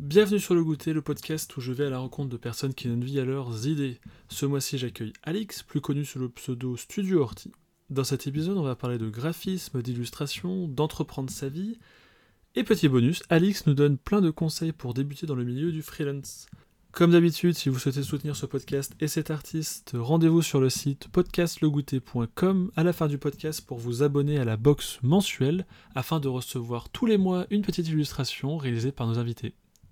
Bienvenue sur le goûter, le podcast où je vais à la rencontre de personnes qui donnent vie à leurs idées. Ce mois-ci, j'accueille Alix, plus connu sous le pseudo Studio Horty. Dans cet épisode, on va parler de graphisme, d'illustration, d'entreprendre sa vie. Et petit bonus, Alix nous donne plein de conseils pour débuter dans le milieu du freelance. Comme d'habitude, si vous souhaitez soutenir ce podcast et cet artiste, rendez-vous sur le site podcastlegoûter.com à la fin du podcast pour vous abonner à la box mensuelle afin de recevoir tous les mois une petite illustration réalisée par nos invités.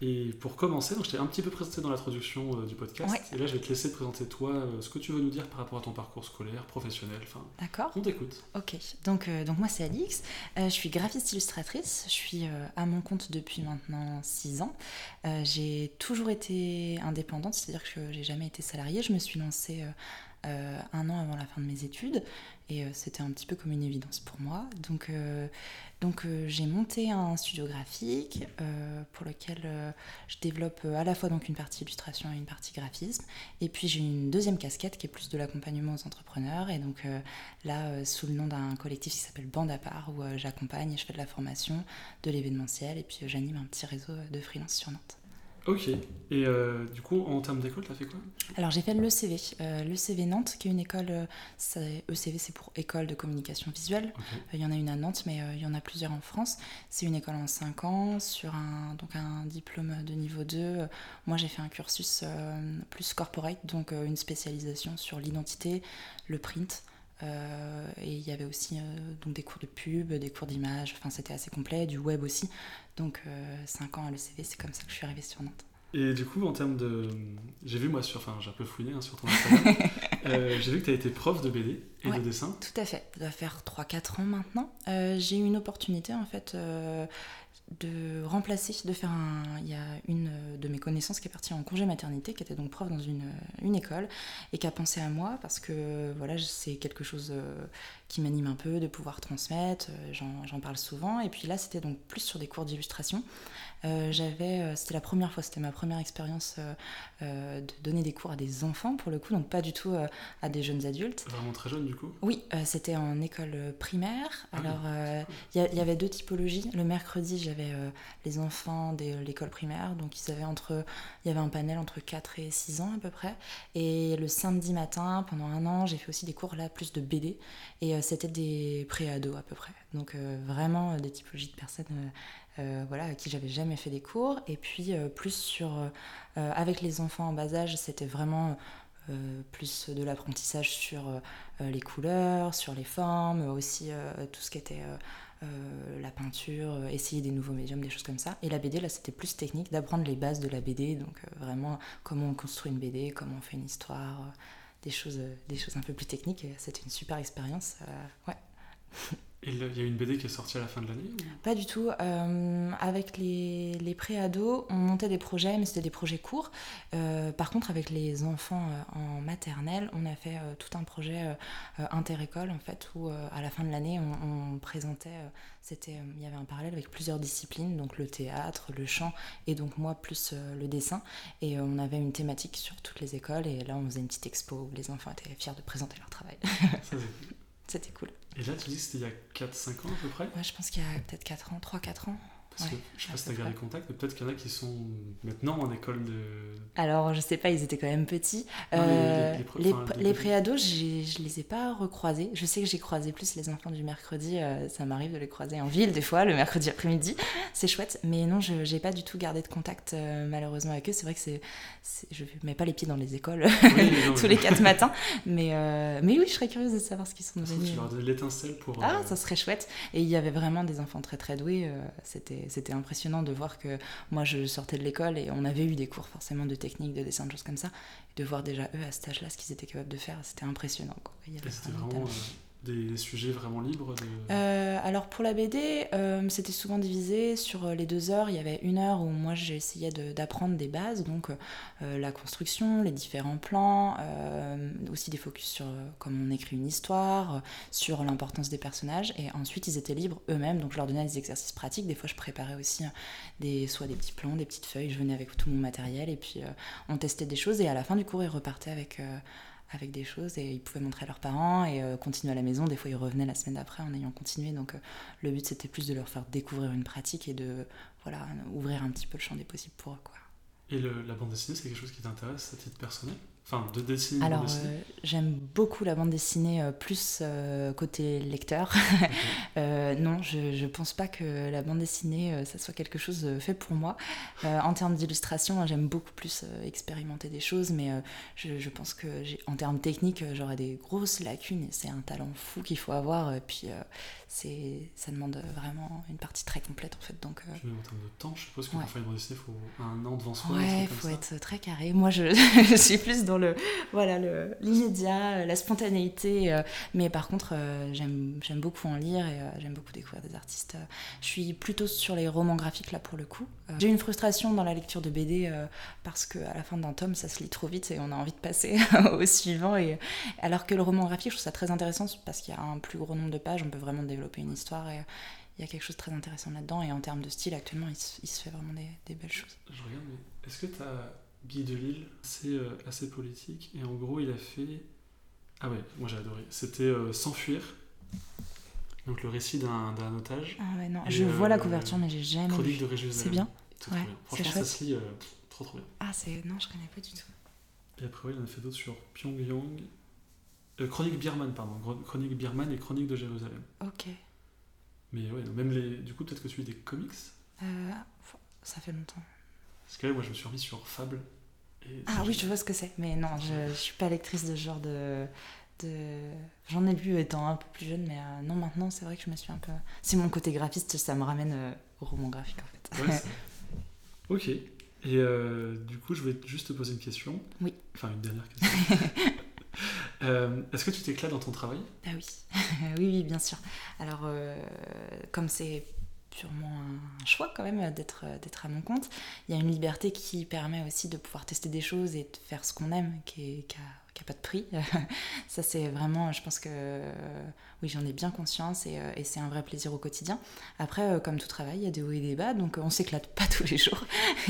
Et pour commencer, donc, je t'ai un petit peu présenté dans l'introduction euh, du podcast. Ouais. Et là je vais te laisser te présenter toi, euh, ce que tu veux nous dire par rapport à ton parcours scolaire, professionnel, enfin D'accord. on t'écoute. Ok. Donc, euh, donc moi c'est Alix. Euh, je suis graphiste illustratrice. Je suis à mon compte depuis maintenant 6 ans. J'ai toujours été indépendante, c'est-à-dire que j'ai jamais été salariée. Je me suis lancée euh, un an avant la fin de mes études et euh, c'était un petit peu comme une évidence pour moi. Donc, euh, donc j'ai monté un studio graphique pour lequel je développe à la fois donc une partie illustration et une partie graphisme. Et puis j'ai une deuxième casquette qui est plus de l'accompagnement aux entrepreneurs. Et donc là, sous le nom d'un collectif qui s'appelle Bande à part, où j'accompagne et je fais de la formation, de l'événementiel, et puis j'anime un petit réseau de freelance sur Nantes. Ok. Et euh, du coup, en termes d'école, t'as fait quoi? Alors j'ai fait l'ECV, euh, l'ECV Nantes, qui est une école, euh, c'est- ECV c'est pour École de communication visuelle. Euh, Il y en a une à Nantes, mais euh, il y en a plusieurs en France. C'est une école en 5 ans, sur un, donc un diplôme de niveau 2. Euh, Moi, j'ai fait un cursus euh, plus corporate, donc euh, une spécialisation sur l'identité, le print. Euh, et il y avait aussi euh, donc des cours de pub, des cours d'image, enfin c'était assez complet, du web aussi. Donc 5 ans à l'ECV, c'est comme ça que je suis arrivée sur Nantes. Et du coup, en termes de. J'ai vu moi sur. Enfin, j'ai un peu fouiné hein, sur ton Instagram. Euh, j'ai vu que tu as été prof de BD et Ouais. de dessin. Tout à fait, ça doit faire 3-4 ans maintenant. Euh, j'ai eu une opportunité en fait euh, de remplacer, de faire un... Il y a une de mes connaissances qui est partie en congé maternité, qui était donc prof dans une, une école, et qui a pensé à moi parce que voilà, c'est quelque chose euh, qui m'anime un peu, de pouvoir transmettre, euh, j'en parle souvent. Et puis là, c'était donc plus sur des cours d'illustration. Euh, j'avais, c'était la première fois, c'était ma première expérience euh, de donner des cours à des enfants pour le coup, donc pas du tout euh, à des jeunes adultes. Vraiment très jeune, du coup? Oui, c'était en école primaire. Ah Alors, il y, y avait deux typologies. Le mercredi, j'avais euh, les enfants de l'école primaire, donc ils avaient entre, il y avait un panel entre 4 et 6 ans à peu près. Et le samedi matin, pendant un an, j'ai fait aussi des cours là plus de BD, et euh, c'était des pré-ados à peu près. Donc euh, vraiment euh, des typologies de personnes. euh, euh, voilà, à qui j'avais jamais fait des cours, et puis euh, plus sur euh, euh, avec les enfants en bas âge, c'était vraiment euh, plus de l'apprentissage sur euh, euh, les couleurs, sur les formes, aussi euh, tout ce qui était euh, la peinture, euh, essayer des nouveaux médiums, des choses comme ça. Et la BD, là, c'était plus technique, d'apprendre les bases de la BD, donc euh, vraiment comment on construit une BD, comment on fait une histoire, des, choses, des choses un peu plus techniques. C'était une super expérience. ouais. Il y a une BD qui est sortie à la fin de l'année Pas du tout. Euh, avec les, les pré-ados, on montait des projets, mais c'était des projets courts. Euh, par contre, avec les enfants euh, en maternelle, on a fait tout un projet inter-école, en fait, où à la fin de l'année, on, on présentait. c'était, il y avait un parallèle avec plusieurs disciplines, donc le théâtre, le chant, et donc moi plus le dessin. Et on avait une thématique sur toutes les écoles, et là, on faisait une petite expo où les enfants étaient fiers de présenter leur travail. C'était cool. Et là, tu dis que c'était il y a 4-5 ans à peu près Ouais, je pense qu'il y a peut-être 4 ans, 3-4 ans. Parce que Ouais, je sais pas si peu t'as gardé contact, mais peut-être qu'il y en a qui sont maintenant en école de. Alors, je sais pas, ils étaient quand même petits. Non, Euh, les- les pro- les, enfin, les les petits. préados, je les ai pas recroisés. Je sais que j'ai croisé plus les enfants du mercredi. euh, ça m'arrive de les croiser en ville, des fois, le mercredi après-midi. C'est chouette. Mais non, je n'ai pas du tout gardé de contact, euh, malheureusement, avec eux. C'est vrai que c'est, je mets pas les pieds dans les écoles Oui, tous les quatre matins. Mais, euh, mais oui, je serais curieuse de savoir ce qu'ils sont devenus. tu leur l'étincelle pour. Ah, euh, ça serait chouette. Et il y avait vraiment des enfants très très doués. euh, C'était c'était impressionnant de voir que moi je sortais de l'école et on avait eu des cours forcément de technique, de dessin, de choses comme ça. Et de voir déjà eux à cet âge-là ce qu'ils étaient capables de faire, c'était impressionnant. quoi. Il y avait vraiment vraiment des sujets vraiment libres euh, Alors pour la BD, euh, c'était souvent divisé sur euh, les deux heures. Il y avait une heure où moi j'essayais d'apprendre des bases, donc la construction, les différents plans, aussi des focus sur comment on écrit une histoire, sur l'importance des personnages. Et ensuite ils étaient libres eux-mêmes, donc je leur donnais des exercices pratiques. Des fois je préparais aussi des, soit des petits plans, des petites feuilles. Je venais avec tout mon matériel et puis on testait des choses. Et à la fin du cours ils repartaient avec avec des choses et ils pouvaient montrer à leurs parents et euh, continuer à la maison. Des fois, ils revenaient la semaine d'après en ayant continué. Donc, euh, le but, c'était plus de leur faire découvrir une pratique et de voilà, ouvrir un petit peu le champ des possibles pour eux. Quoi. Et la bande dessinée, c'est quelque chose qui t'intéresse à titre personnel? Enfin, de dessiner Alors, euh, j'aime beaucoup la bande dessinée, euh, plus euh, côté lecteur. non, je ne pense pas que la bande dessinée, ça soit quelque chose fait pour moi. en termes d'illustration, j'aime beaucoup plus expérimenter des choses, mais je, je, pense que en termes techniques, j'aurais des grosses lacunes et c'est un talent fou qu'il faut avoir. Et puis, c'est ça demande vraiment une partie très complète en fait. Donc, en termes de temps, je suppose que pour faire une bande dessinée, il faut un an devant soi. Ouais, il faut être très carré. Moi, je, je suis plus dans le voilà le l'immédiat, la spontanéité. Euh, mais par contre, euh, j'aime beaucoup en lire et euh, j'aime beaucoup découvrir des artistes. Je suis plutôt sur les romans graphiques là pour le coup. J'ai une frustration dans la lecture de BD parce que à la fin d'un tome, ça se lit trop vite et on a envie de passer au suivant. Et alors que le roman graphique, je trouve ça très intéressant parce qu'il y a un plus gros nombre de pages, on peut vraiment développer une histoire et il y a quelque chose de très intéressant là-dedans. Et en termes de style, actuellement, il se, fait vraiment des, des, belles choses. Je regarde, mais est-ce que tu as Guy Delisle, c'est euh, assez politique. Et en gros, il a fait. Ah ouais, moi j'ai adoré. C'était euh, S'enfuir. Donc le récit d'un otage. Ah ouais, non, je vois la euh, couverture, mais j'ai jamais. Chronique de C'est bien. ouais, Franchement, ça se lit trop trop bien. Ah, c'est. Non, je connais pas du tout. Et après, il en a fait d'autres sur Pyongyang. Chronique Birman, pardon. Chronique Birman et Chronique de Jérusalem. Ok. Mais ouais, même les. Du coup, peut-être que tu lis des comics? Ça fait longtemps. Parce que là, moi, je me suis remis sur Fable. ah oui, je vois ce que c'est. Mais non, je, ne suis pas lectrice de ce genre de. de... J'en ai lu étant un peu plus jeune, mais euh, non, maintenant, c'est vrai que je me suis un peu. C'est mon côté graphiste, ça me ramène euh, au roman graphique, en fait. Ouais, ok. Et euh, du coup, je vais juste te poser une question. Oui. Enfin, une dernière question. Est-ce que tu t'éclates dans ton travail? Ah oui. oui, oui, bien sûr. Alors, comme c'est sûrement un choix quand même d'être d'être à mon compte. Il y a une liberté qui permet aussi de pouvoir tester des choses et de faire ce qu'on aime, qui n'a pas de prix. Ça c'est vraiment, je pense que oui j'en ai bien conscience et, et c'est un vrai plaisir au quotidien. Après, euh, comme tout travail, il y a des hauts et des bas, donc on s'éclate pas tous les jours.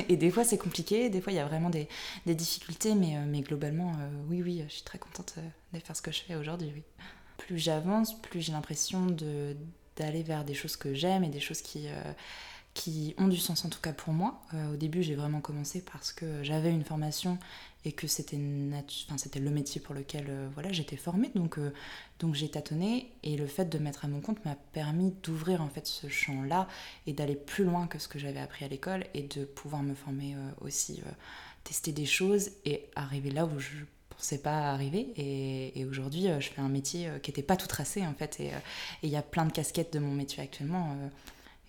Et des fois c'est compliqué, des fois il y a vraiment des, des difficultés, mais, euh, mais globalement, euh, oui oui, je suis très contente de faire ce que je fais aujourd'hui. Plus j'avance, plus j'ai l'impression de d'aller vers des choses que j'aime et des choses qui, euh, qui ont du sens en tout cas pour moi. Euh, au début, j'ai vraiment commencé parce que j'avais une formation et que c'était enfin, le métier pour lequel euh, voilà, j'étais formée. Donc, donc j'ai tâtonné et le fait de mettre à mon compte m'a permis d'ouvrir en fait ce champ-là et d'aller plus loin que ce que j'avais appris à l'école et de pouvoir me former aussi, tester des choses et arriver là où je c'est pas arriver. Et, aujourd'hui, euh, je fais un métier euh, qui n'était pas tout tracé en fait. Euh, et il y a plein de casquettes de mon métier actuellement. Et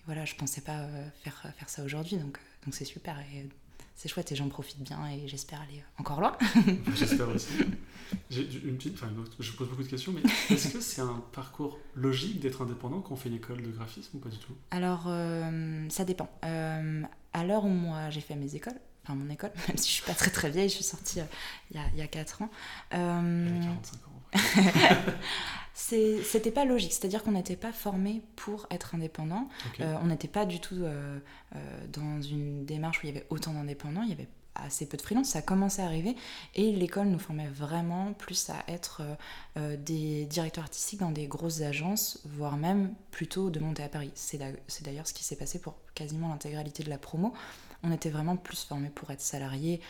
voilà, je pensais pas faire, faire ça aujourd'hui. Donc donc c'est super. Et, c'est chouette et j'en profite bien et j'espère aller encore loin. j'espère aussi. une petite, enfin, je pose beaucoup de questions, mais est-ce que c'est un parcours logique d'être indépendant quand on fait une école de graphisme ou pas du tout? Alors, ça dépend. à l'heure où moi j'ai fait mes écoles, enfin mon école, même si je suis pas très très vieille, je suis sortie euh, il, y a, il y a 4 ans. Euh, 45 ans. C'était pas logique, c'est-à-dire qu'on n'était pas formé pour être indépendant. Euh, on n'était pas du tout euh, dans une démarche où il y avait autant d'indépendants, il y avait assez peu de freelance, ça a commencé à arriver et l'école nous formait vraiment plus à être des directeurs artistiques dans des grosses agences, voire même plutôt de monter à Paris. C'est d'ailleurs ce qui s'est passé pour quasiment l'intégralité de la promo on était vraiment plus formés pour être salariés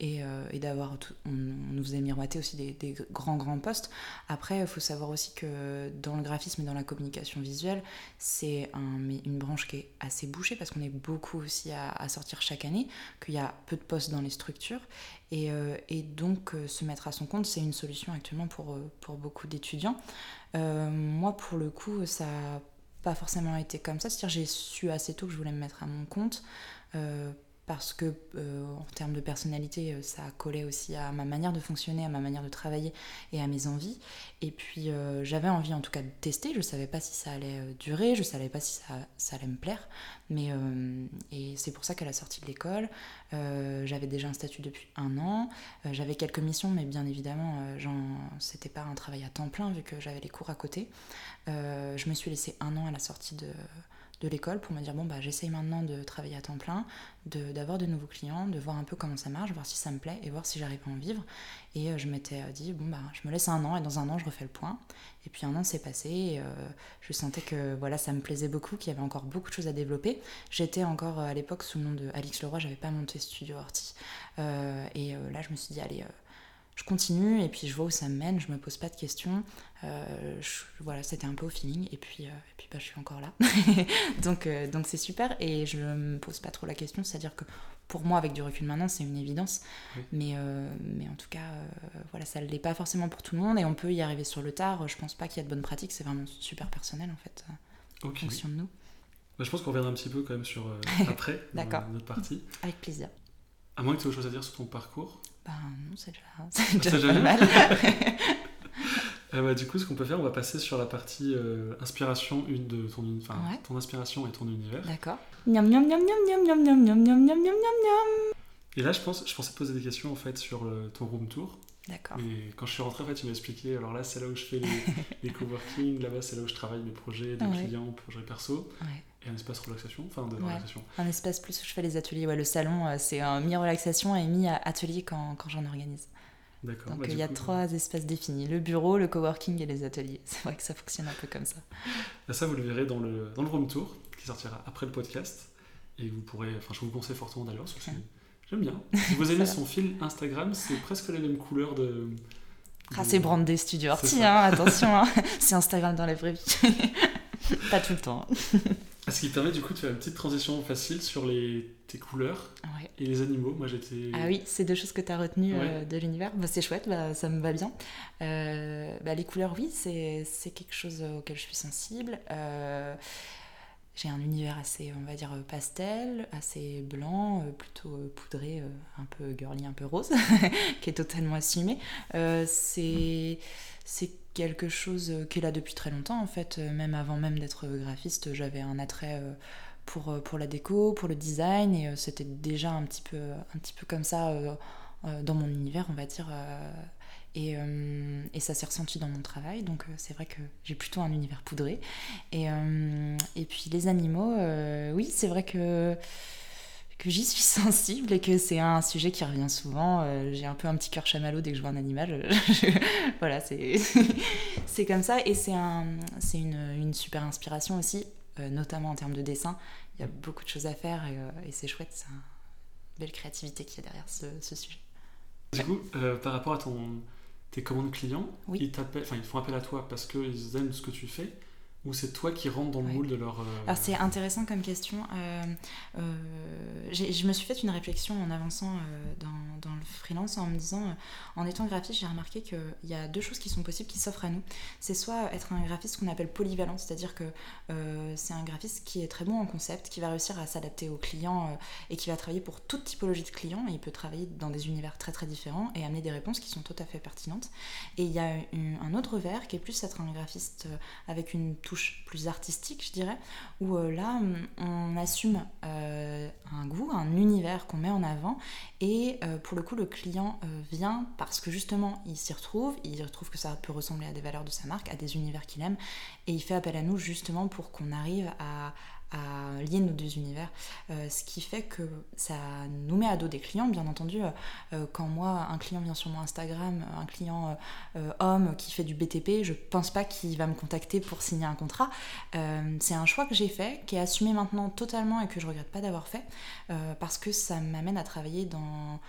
et, euh, d'avoir on, nous faisait miroiter aussi des, grands grands postes. Après il faut savoir aussi que dans le graphisme et dans la communication visuelle c'est une branche qui est assez bouchée parce qu'on est beaucoup aussi à, sortir chaque année qu'il y a peu de postes dans les structures. Et, euh, donc euh, se mettre à son compte c'est une solution actuellement pour, pour beaucoup d'étudiants. Moi pour le coup ça n'a pas forcément été comme ça. C'est-à-dire j'ai su assez tôt que je voulais me mettre à mon compte parce que en termes de personnalité, ça collait aussi à ma manière de fonctionner, à ma manière de travailler et à mes envies. Et puis j'avais envie en tout cas de tester, je savais pas si ça allait durer, je savais pas si ça, ça allait me plaire, mais et c'est pour ça qu'à la sortie de l'école, j'avais déjà un statut depuis un an, j'avais quelques missions, mais bien évidemment, c'était pas un travail à temps plein vu que j'avais les cours à côté. je me suis laissé un an à la sortie de de l'école pour me dire bon bah j'essaye maintenant de travailler à temps plein, d'avoir de, nouveaux clients, de voir un peu comment ça marche, voir si ça me plaît et voir si j'arrive à en vivre. Et euh, je m'étais euh, dit bon bah je me laisse un an et dans un an je refais le point. Et puis un an s'est passé et euh, je sentais que voilà ça me plaisait beaucoup, qu'il y avait encore beaucoup de choses à développer. J'étais encore à l'époque sous le nom de Alix Leroy, j'avais pas monté Studio Horty. et là je me suis dit allez je continue et puis je vois où ça me mène, je me pose pas de questions. Euh, voilà, c'était un peu au feeling et puis, euh, et puis bah, je suis encore là. donc euh, donc c'est super et je me pose pas trop la question, c'est-à-dire que pour moi, avec du recul maintenant, c'est une évidence. Mais, mais en tout cas, voilà, ça ne l'est pas forcément pour tout le monde et on peut y arriver sur le tard. Je pense pas qu'il y a de bonnes pratiques, c'est vraiment super personnel en fait, en fonction de nous. Bah, je pense qu'on reviendra un petit peu quand même sur après, dans notre partie. Avec plaisir. À moins que tu aies autre chose à dire sur ton parcours ben non, c'est déjà, déjà pas mal. Euh, bah, du coup, ce qu'on peut faire, on va passer sur la partie euh, inspiration, une de ton, enfin, ton inspiration et ton univers. D'accord. Miam miam miam miam miam miam miam miam miam miam miam Et là, je pense, je pensais te poser des questions en fait sur euh, ton room tour. D'accord. Et quand je suis rentré, en fait, tu m'as expliqué. Alors là, c'est là où je fais les, les coworking. Là-bas, c'est là où je travaille mes projets, des clients, projets perso. Ouais un espace relaxation, enfin de relaxation. Un espace plus où je fais les ateliers. Ouais, le salon, euh, c'est un mi-relaxation et mi-atelier quand, quand j'en organise. D'accord. Donc bah, il y a trois espaces définis le bureau, le coworking et les ateliers. C'est vrai que ça fonctionne un peu comme ça. Bah, ça, vous le verrez dans le, dans le room tour qui sortira après le podcast. Et vous pourrez, enfin, je vous conseille fortement d'ailleurs parce que j'aime bien. Si vous aimez son fil Instagram, c'est presque la même couleur de. Ah, c'est brandé Studio Arty, hein, attention, hein. c'est Instagram dans la vraie vie. Pas tout le temps. Ce qui permet du coup de faire une petite transition facile sur les, tes couleurs et les animaux. Moi j'étais. Ah oui, c'est deux choses que tu as retenues euh, de l'univers. Bah, c'est chouette, bah, ça me va bien. Euh, bah, les couleurs, oui, c'est quelque chose auquel je suis sensible. Euh, j'ai un univers assez, on va dire, pastel, assez blanc, plutôt poudré, un peu girly, un peu rose, qui est totalement assumé. c'est quelque chose euh, qui est là depuis très longtemps en fait. Euh, même avant même d'être graphiste, j'avais un attrait euh, pour, pour la déco, pour le design et c'était déjà un petit peu, un petit peu comme ça dans mon univers, on va dire. Et, et, ça s'est ressenti dans mon travail, donc c'est vrai que j'ai plutôt un univers poudré. Et, et puis les animaux, oui, c'est vrai que que j'y suis sensible et que c'est un sujet qui revient souvent. Euh, j'ai un peu un petit cœur chamallow dès que je vois un animal. voilà, c'est comme ça. Et c'est un, une, une, super inspiration aussi, euh, notamment en termes de dessin. Il y a beaucoup de choses à faire et, euh, c'est chouette. C'est une belle créativité qu'il y a derrière ce, ce sujet. Du coup, par rapport à ton, tes commandes clients, ils, ils font appel à toi parce qu'ils aiment ce que tu fais ou c'est toi qui rentres dans le moule de leur... Euh, Alors c'est intéressant comme question. Euh, euh, je me suis fait une réflexion en avançant dans, dans, le freelance en me disant, en étant graphiste, j'ai remarqué qu'il y a deux choses qui sont possibles, qui s'offrent à nous. C'est soit être un graphiste qu'on appelle polyvalent, c'est-à-dire que c'est un graphiste qui est très bon en concept, qui va réussir à s'adapter aux clients et qui va travailler pour toute typologie de clients. Et il peut travailler dans des univers très très différents et amener des réponses qui sont tout à fait pertinentes. Et il y a un autre verre qui est plus être un graphiste avec une touche plus artistique, je dirais, où euh, là, on assume euh, un goût, un univers qu'on met en avant, et euh, pour le coup, le client vient parce que justement, il s'y retrouve, il retrouve que ça peut ressembler à des valeurs de sa marque, à des univers qu'il aime, et il fait appel à nous justement pour qu'on arrive à, à lier nos deux univers, euh, ce qui fait que ça nous met à dos des clients, bien entendu. Euh, quand moi, un client vient sur mon Instagram, un client euh, homme qui fait du BTP, je pense pas qu'il va me contacter pour signer un contrat. c'est un choix que j'ai fait, qui est assumé maintenant totalement et que je regrette pas d'avoir fait, parce que ça m'amène à travailler dans,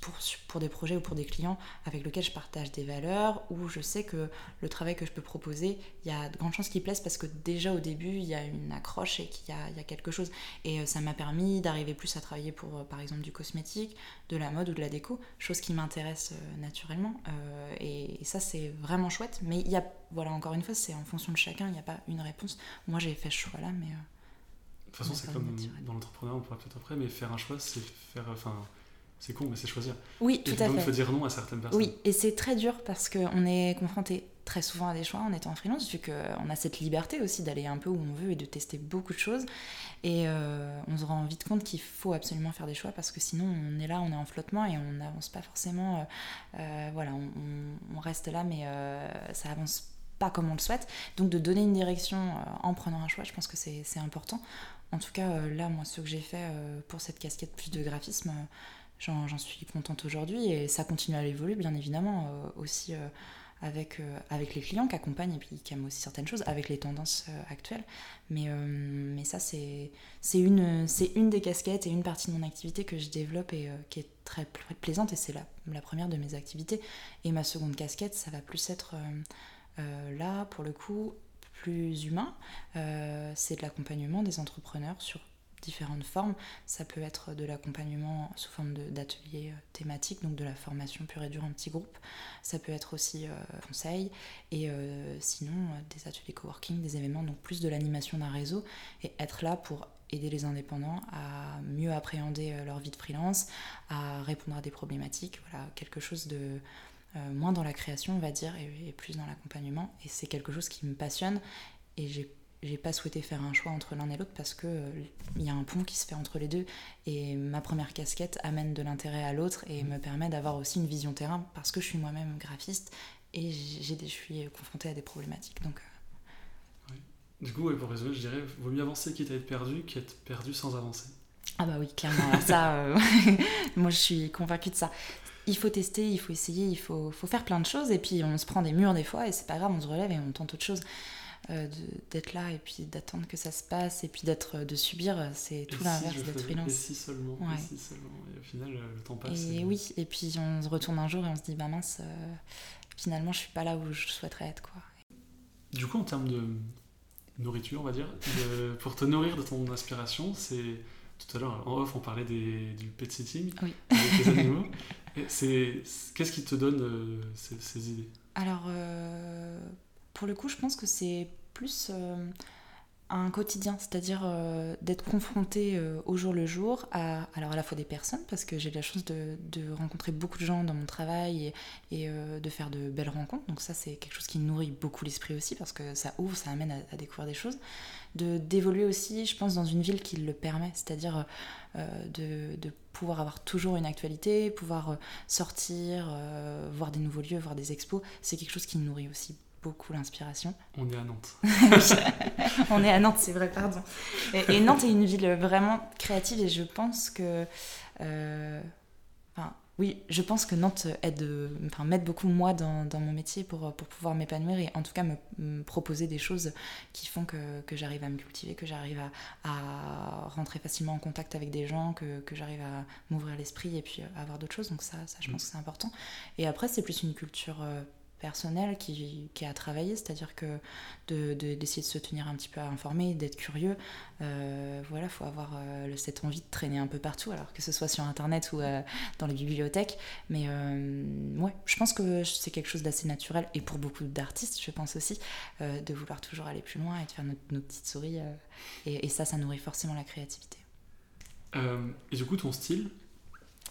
pour, pour des projets ou pour des clients avec lesquels je partage des valeurs, où je sais que le travail que je peux proposer, il y a de grandes chances qu'il plaise parce que déjà au début, il y a une accroche qu'il y, a, quelque chose. Et euh, ça m'a permis d'arriver plus à travailler pour, euh, par exemple, du cosmétique, de la mode ou de la déco, chose qui m'intéresse euh, naturellement. Et, ça, c'est vraiment chouette. Mais il y a, voilà, encore une fois, c'est en fonction de chacun, il n'y a pas une réponse. Moi, j'ai fait ce choix-là, mais. toute façon, c'est comme dans l'entrepreneuriat, on pourra peut-être après, mais faire un choix, c'est faire. Enfin, c'est con, mais c'est choisir. Oui, tout à fait. Il faut dire non à certaines personnes. Oui, et c'est très dur parce qu'on est confronté très souvent à des choix en étant freelance, vu qu'on a cette liberté aussi d'aller un peu où on veut et de tester beaucoup de choses. Et euh, on se rend vite compte qu'il faut absolument faire des choix parce que sinon on est là, on est en flottement et on n'avance pas forcément. Euh, euh, voilà, on, reste là, mais ça avance pas comme on le souhaite. Donc de donner une direction en prenant un choix, je pense que c'est important. En tout cas, là, moi, ce que j'ai fait pour cette casquette plus de graphisme, j'en suis contente aujourd'hui et ça continue à évoluer, bien évidemment, aussi avec, euh, avec les clients qui accompagnent et puis qui aiment aussi certaines choses, avec les tendances euh, actuelles. Mais, euh, mais ça, c'est une, une des casquettes et une partie de mon activité que je développe et qui est très plaisante et c'est la, la, première de mes activités. Et ma seconde casquette, ça va plus être là, pour le coup, plus humain. c'est de l'accompagnement des entrepreneurs sur différentes formes. Ça peut être de l'accompagnement sous forme d'ateliers euh, thématiques, donc de la formation pure et dure en petits groupes. Ça peut être aussi euh, conseil et euh, sinon des ateliers coworking, des événements, donc plus de l'animation d'un réseau et être là pour aider les indépendants à mieux appréhender leur vie de freelance, à répondre à des problématiques, voilà, quelque chose de moins dans la création, on va dire, et, et plus dans l'accompagnement. Et c'est quelque chose qui me passionne et j'ai j'ai pas souhaité faire un choix entre l'un et l'autre parce que il euh, y a un pont qui se fait entre les deux et ma première casquette amène de l'intérêt à l'autre et me permet d'avoir aussi une vision terrain parce que je suis moi-même graphiste et j'ai je suis confrontée à des problématiques donc euh. du coup pour résumer je dirais vaut mieux avancer quitte à être perdu qu'être perdu sans avancer ah bah oui clairement ça euh, moi je suis convaincue de ça il faut tester, il faut essayer, il faut, faut, faire plein de choses et puis on se prend des murs des fois et c'est pas grave, on se relève et on tente autre chose. Euh, d'être là et puis d'attendre que ça se passe et puis d'être de subir c'est tout l'inverse d'être freelance. et si seulement et si seulement. Et au final euh, le temps passe et, oui et puis on se retourne un jour et on se dit bah mince euh, finalement je suis pas là où je souhaiterais être quoi. Du coup en termes de nourriture on va dire pour te nourrir de ton inspiration c'est tout à l'heure en off on parlait des, du pet sitting oui. avec les animaux. C'est qu'est-ce qui te donne ces, ces, idées? Alors pour le coup je pense que c'est plus euh, un quotidien, c'est-à-dire euh, d'être confronté euh, au jour le jour à, alors à la fois des personnes, parce que j'ai la chance de, rencontrer beaucoup de gens dans mon travail et, de faire de belles rencontres, donc ça c'est quelque chose qui nourrit beaucoup l'esprit aussi, parce que ça ouvre, ça amène à, découvrir des choses, de d'évoluer aussi, je pense, dans une ville qui le permet, c'est-à-dire de, de, pouvoir avoir toujours une actualité, pouvoir sortir, voir des nouveaux lieux, voir des expos, c'est quelque chose qui nourrit aussi beaucoup l'inspiration. On est à Nantes. On est à Nantes, c'est vrai, pardon. Et, Nantes est une ville vraiment créative et je pense que... Euh, enfin, oui, je pense que Nantes aide, enfin, m'aide beaucoup moi dans, dans, mon métier pour, pour pouvoir m'épanouir et en tout cas me, proposer des choses qui font que, que j'arrive à me cultiver, que j'arrive à, à, rentrer facilement en contact avec des gens, que, que j'arrive à m'ouvrir l'esprit et puis avoir d'autres choses. Donc ça, ça je pense que c'est important. Et après, c'est plus une culture euh, personnel qui, qui a travaillé, c'est-à-dire que d'essayer de, d'essayer de, se tenir un petit peu informé, d'être curieux, euh, voilà, faut avoir euh, cette envie de traîner un peu partout, alors que ce soit sur Internet ou euh, dans les bibliothèques. Mais euh, ouais, je pense que c'est quelque chose d'assez naturel, et pour beaucoup d'artistes, je pense aussi, de vouloir toujours aller plus loin et de faire nos, petites souris. Et, et, ça, ça nourrit forcément la créativité. et du coup, ton style?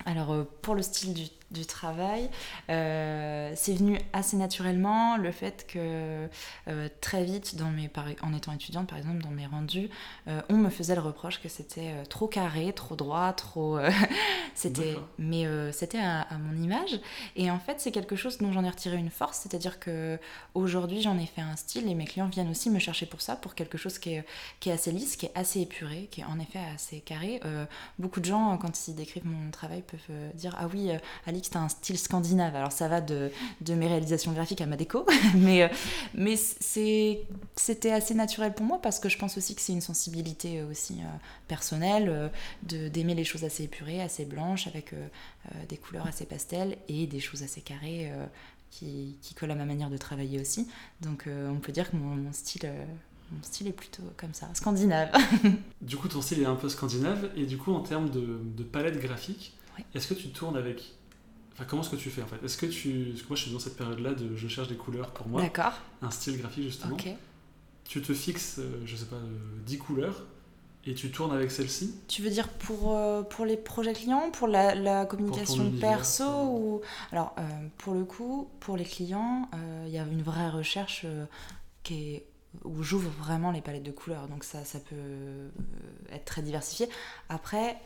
Alors pour le style du du travail, euh, c'est venu assez naturellement le fait que euh, très vite, dans mes, en étant étudiante par exemple, dans mes rendus, euh, on me faisait le reproche que c'était trop carré, trop droit, trop. c'était, mais c'était à, mon image. Et en fait, c'est quelque chose dont j'en ai retiré une force, c'est-à-dire que aujourd'hui, j'en ai fait un style et mes clients viennent aussi me chercher pour ça, pour quelque chose qui est, qui est assez lisse, qui est assez épuré, qui est en effet assez carré. beaucoup de gens, quand ils décrivent mon travail, peuvent dire ah oui, Ali c'est un style scandinave. Alors ça va de, de mes réalisations graphiques à ma déco, mais, euh, mais c'était assez naturel pour moi parce que je pense aussi que c'est une sensibilité aussi euh, personnelle euh, d'aimer les choses assez épurées, assez blanches, avec des couleurs assez pastel et des choses assez carrées qui, qui, collent à ma manière de travailler aussi. Donc on peut dire que mon, style mon style est plutôt comme ça, scandinave. du coup, ton style est un peu scandinave, et du coup, en termes de, de palette graphique, est-ce que tu tournes avec comment est-ce que tu fais en fait? Est-ce que tu. Parce que moi je suis dans cette période-là de je cherche des couleurs pour moi. D'accord. Un style graphique justement. Tu te fixes, euh, je sais pas, 10 euh, couleurs Et tu tournes avec celle-ci Tu veux dire pour, euh, pour les projets clients, pour la, la communication perso ou... Alors, euh, pour le coup, pour les clients, euh, il y a une vraie recherche qui est où j'ouvre vraiment les palettes de couleurs, donc ça, ça peut être très diversifié. Après,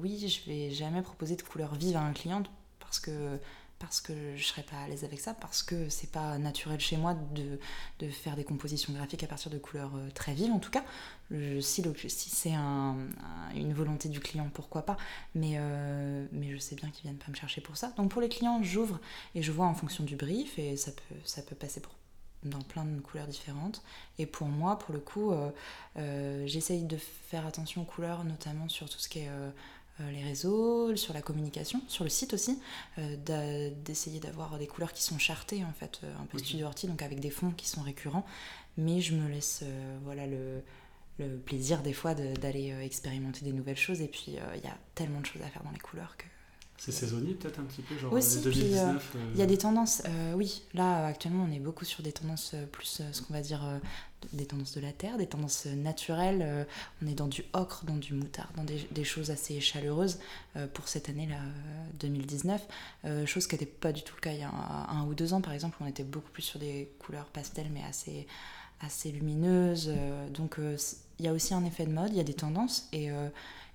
oui, je vais jamais proposer de couleurs vives à un client parce que parce que je serais pas à l'aise avec ça, parce que c'est pas naturel chez moi de, de, faire des compositions graphiques à partir de couleurs euh, très vives en tout cas. si, c'est un, une volonté du client, pourquoi pas, mais, euh, mais je sais bien qu'ils viennent pas me chercher pour ça. Donc pour les clients, j'ouvre et je vois en fonction du brief et ça peut, ça peut passer pour, dans plein de couleurs différentes. Et pour moi, pour le coup, euh, j'essaye de faire attention aux couleurs, notamment sur tout ce qui est les réseaux, sur la communication, sur le site aussi, euh, d'essayer d'avoir des couleurs qui sont chartées en fait, euh, un peu studio horty, donc avec des fonds qui sont récurrents. Mais je me laisse voilà le, le, plaisir des fois d'aller expérimenter des nouvelles choses. Et puis il y a tellement de choses à faire dans les couleurs que c'est saisonnier peut-être un petit peu, genre Aussi, 2019 Il y a des tendances, oui, là actuellement on est beaucoup sur des tendances plus, ce qu'on va dire, des tendances de la terre, des tendances naturelles. Euh, on est dans du ocre, dans du moutard, dans des, choses assez chaleureuses euh, pour cette année-là, 2019. Euh, chose qui n'était pas du tout le cas il y a un, ou deux ans, par exemple, on était beaucoup plus sur des couleurs pastel, mais assez, assez lumineuses. donc il y a aussi un effet de mode, il y a des tendances. Et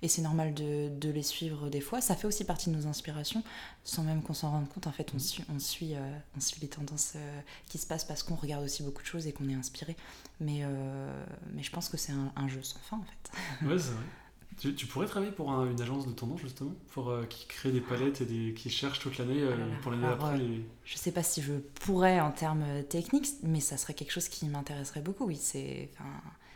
et c'est normal de, de, les suivre des fois. Ça fait aussi partie de nos inspirations, sans même qu'on s'en rende compte. En fait, on suit, on suit, euh, on suit les tendances euh, qui se passent parce qu'on regarde aussi beaucoup de choses et qu'on est inspiré. Mais, euh, mais je pense que c'est un, jeu sans fin, en fait. Ouais, c'est vrai. Tu, tu, pourrais travailler pour une agence de tendance justement? Pour qui crée des palettes et des, qui cherche toute l'année pour l'année d'après les... Je sais pas si je pourrais en termes techniques, mais ça serait quelque chose qui m'intéresserait beaucoup. Oui, c'est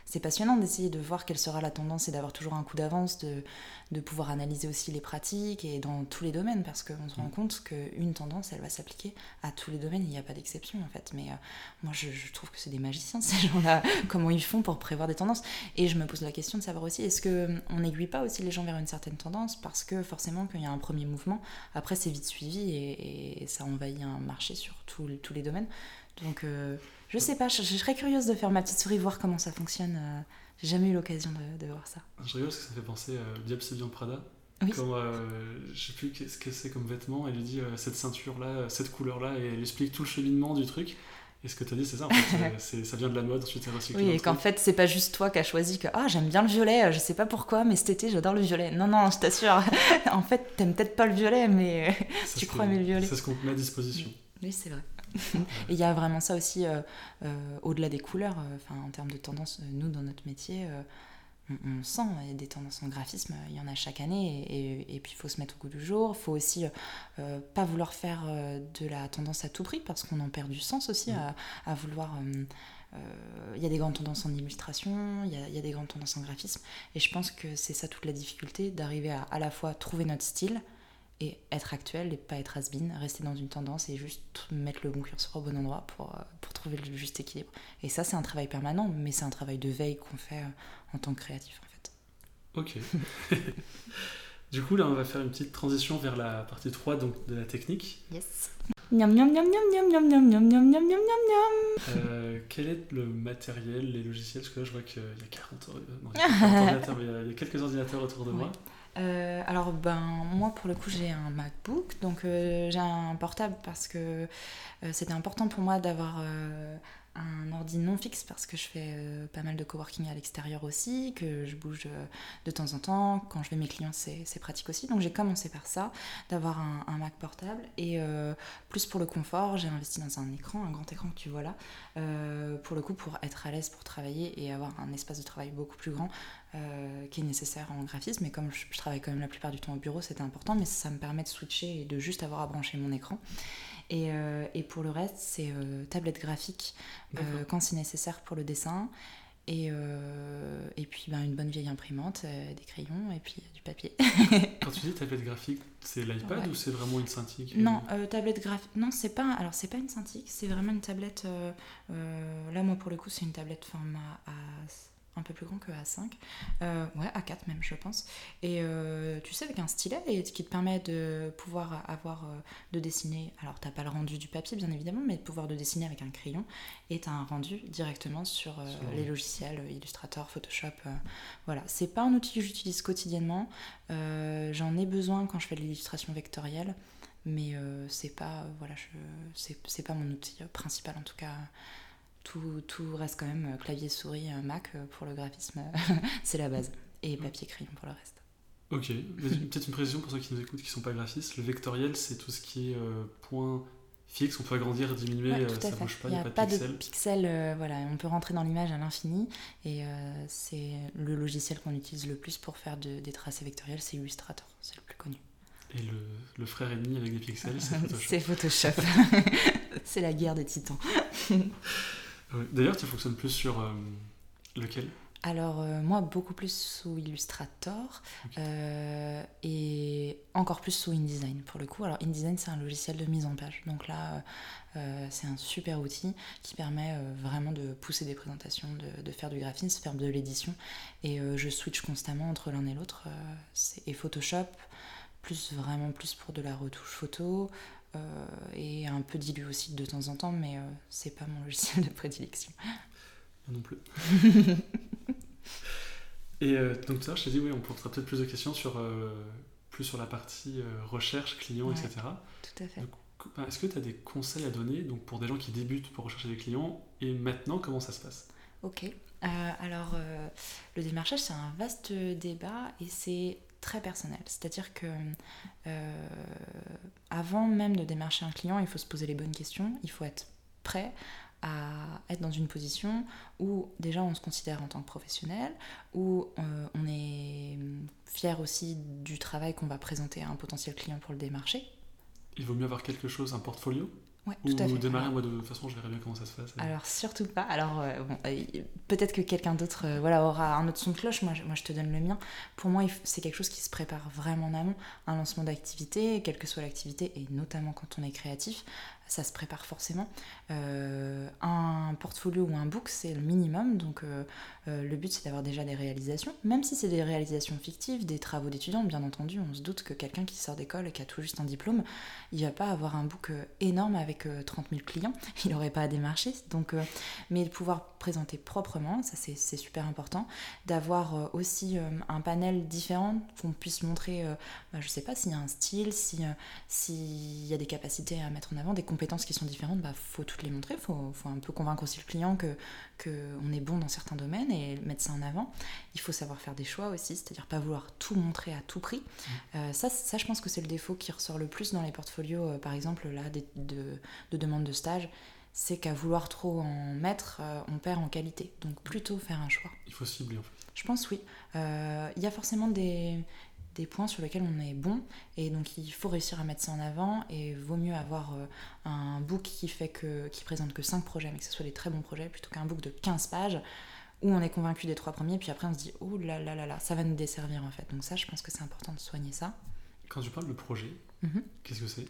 c'est passionnant d'essayer de voir quelle sera la tendance et d'avoir toujours un coup d'avance, de, de pouvoir analyser aussi les pratiques et dans tous les domaines parce qu'on se rend mm. compte qu'une tendance, elle va s'appliquer à tous les domaines, il n'y a pas d'exception en fait. Mais euh, moi, je, trouve que c'est des magiciens ces gens-là, comment ils font pour prévoir des tendances. Et je me pose la question de savoir aussi, est-ce qu'on n'aiguille pas aussi les gens vers une certaine tendance parce que forcément, quand il y a un premier mouvement, après c'est vite suivi et, ça envahit un marché sur tous les domaines. Donc, euh, je sais pas, je, serais curieuse de faire ma petite souris, voir comment ça fonctionne. Euh, j'ai jamais eu l'occasion de, voir ça. Je rigole parce que ça fait penser à Diable Prada. Oui. Comme, euh, je sais plus ce que c'est comme vêtement, elle lui dit cette ceinture-là, cette couleur-là, et elle explique tout le cheminement du truc. Et ce que tu as dit, c'est ça, en fait, ça vient de la mode, ensuite c'est recyclé. Oui, et qu'en fait, c'est pas juste toi qui as choisi que ah, j'aime bien le violet, je sais pas pourquoi, mais cet été, j'adore le violet. Non, non, je t'assure. en fait, t'aimes peut-être pas le violet, mais tu crois aimer le violet. C'est ce qu'on met à disposition. Oui, c'est vrai. et il y a vraiment ça aussi, euh, euh, au-delà des couleurs, euh, enfin en termes de tendance, nous dans notre métier, on, sent il y a des tendances en graphisme, il y en a chaque année, et, et puis il faut se mettre au goût du jour, il faut aussi pas vouloir faire de la tendance à tout prix, parce qu'on en perd du sens aussi à, à, vouloir... Il y a des grandes tendances en illustration, il y, y, a des grandes tendances en graphisme, et je pense que c'est ça toute la difficulté, d'arriver à à la fois trouver notre style, et être actuel et pas être has-been, rester dans une tendance et juste mettre le bon curseur au bon endroit pour, euh, pour trouver le juste équilibre. Et ça, c'est un travail permanent, mais c'est un travail de veille qu'on fait euh, en tant que créatif, en fait. Ok. du coup, là, on va faire une petite transition vers la partie 3 donc, de la technique. Yes. Niam, niam, niam, niam, niam, niam, niam, niam, niam, niam, euh, quel est le matériel, les logiciels Parce que là, je vois qu'il y a 40, non, il y a, il y a quelques ordinateurs autour de moi. Euh, alors ben moi pour le coup j'ai un MacBook donc euh, j'ai un portable parce que euh, c'était important pour moi d'avoir un ordi non fixe parce que je fais pas mal de coworking à l'extérieur aussi, que je bouge de temps en temps. Quand je vais mes clients, c'est pratique aussi. Donc j'ai commencé par ça, d'avoir un, Mac portable. Et plus pour le confort, j'ai investi dans un écran, un grand écran que tu vois là, pour le coup pour être à l'aise pour travailler et avoir un espace de travail beaucoup plus grand. Euh, qui est nécessaire en graphisme. Mais comme je, travaille quand même la plupart du temps au bureau, c'était important. Mais ça me permet de switcher et de juste avoir à brancher mon écran. Et, euh, et pour le reste, c'est euh, tablette graphique quand c'est nécessaire pour le dessin. Et, et puis ben, une bonne vieille imprimante, des crayons et puis du papier. quand tu dis tablette graphique, c'est l'iPad ou c'est vraiment une Cintiq Non, tablette graphique. Non, c'est pas. Alors c'est pas une Cintiq, c'est vraiment une tablette. là, moi pour le coup, c'est une tablette format A un peu plus grand que A5. Euh, ouais, A4 même, je pense. Et euh, tu sais, avec un stylet et qui te permet de pouvoir avoir, euh, de dessiner. Alors, t'as pas le rendu du papier, bien évidemment, mais de pouvoir de dessiner avec un crayon. Et t'as un rendu directement sur, les logiciels Illustrator, Photoshop. voilà, c'est pas un outil que j'utilise quotidiennement. J'en ai besoin quand je fais de l'illustration vectorielle. Mais c'est pas, voilà, c'est pas mon outil principal en tout cas tout, reste quand même euh, clavier, souris, euh, Mac euh, pour le graphisme, c'est la base. Et papier, crayon pour le reste. Ok, peut-être une précision pour ceux qui nous écoutent qui ne sont pas graphistes. Le vectoriel, c'est tout ce qui est point fixe, on peut agrandir, diminuer, ça ne bouge pas, il n'y a, pas, de, pixels. voilà, on peut rentrer dans l'image à l'infini. Et c'est le logiciel qu'on utilise le plus pour faire des tracés vectoriels, c'est Illustrator, c'est le plus connu. Et le, le, frère ennemi avec des pixels, c'est Photoshop. c'est Photoshop. c'est la guerre des titans. D'ailleurs, tu fonctionnes plus sur euh, lequel? Alors euh, moi beaucoup plus sous Illustrator euh, et encore plus sous InDesign pour le coup. Alors InDesign c'est un logiciel de mise en page. Donc là c'est un super outil qui permet vraiment de pousser des présentations, de, faire du graphisme, de faire de l'édition. Et je switch constamment entre l'un et l'autre. et Photoshop, plus vraiment plus pour de la retouche photo, et un peu dilué aussi de temps en temps, mais euh, c'est pas mon logiciel de prédilection. non plus. et euh, donc ça, je t'ai dit, oui, on pourra peut-être plus de questions sur, plus sur la partie recherche, client, etc. Tout à fait. Bah, est-ce que tu as des conseils à donner donc, pour des gens qui débutent pour rechercher des clients et maintenant, comment ça se passe? Ok. alors, le démarchage, c'est un vaste débat et c'est très personnel. C'est-à-dire que euh, avant même de démarcher un client, il faut se poser les bonnes questions, il faut être prêt à être dans une position où déjà on se considère en tant que professionnel, où euh, on est fier aussi du travail qu'on va présenter à un potentiel client pour le démarcher. Il vaut mieux avoir quelque chose, un portfolio? Ouais, tout à fait. démarrer, moi de toute façon, je verrai bien comment ça se passe. Alors, surtout pas. Alors, euh, euh, peut-être que quelqu'un d'autre euh, voilà, aura un autre son de cloche. Moi, moi, je te donne le mien. Pour moi, c'est quelque chose qui se prépare vraiment en amont. Un lancement d'activité, quelle que soit l'activité, et notamment quand on est créatif, ça se prépare forcément. un portfolio ou un book, c'est le minimum. Donc, le but, c'est d'avoir déjà des réalisations. Même si c'est des réalisations fictives, des travaux d'étudiants, bien entendu, on se doute que quelqu'un qui sort d'école et qui a tout juste un diplôme, il va pas avoir un book énorme avec 30 000 clients, il n'aurait pas à démarcher. Donc, euh, mais de pouvoir présenter proprement, ça c'est super important. D'avoir euh, aussi euh, un panel différent, qu'on puisse montrer, bah, je sais pas, s'il y a un style, s'il si y a des capacités à mettre en avant, des compétences qui sont différentes, bah faut toutes les montrer. Il faut, faut, un peu convaincre aussi le client que qu'on est bon dans certains domaines et mettre ça en avant. Il faut savoir faire des choix aussi, c'est-à-dire pas vouloir tout montrer à tout prix. Mmh. ça, ça, je pense que c'est le défaut qui ressort le plus dans les portfolios, par exemple, là, de, de demande de stage, c'est qu'à vouloir trop en mettre, euh, on perd en qualité. Donc plutôt faire un choix. Il faut cibler en fait. Je pense oui. Euh, il y a forcément des, des, points sur lesquels on est bon et donc il faut réussir à mettre ça en avant et vaut mieux avoir euh, un book qui fait que qui présente que 5 projets mais que ce soit des très bons projets plutôt qu'un book de 15 pages où on est convaincu des trois premiers puis après on se dit oh là là là là ça va nous desservir en fait. Donc ça je pense que c'est important de soigner ça. Quand tu parles de projet, mhm. qu'est-ce que c'est?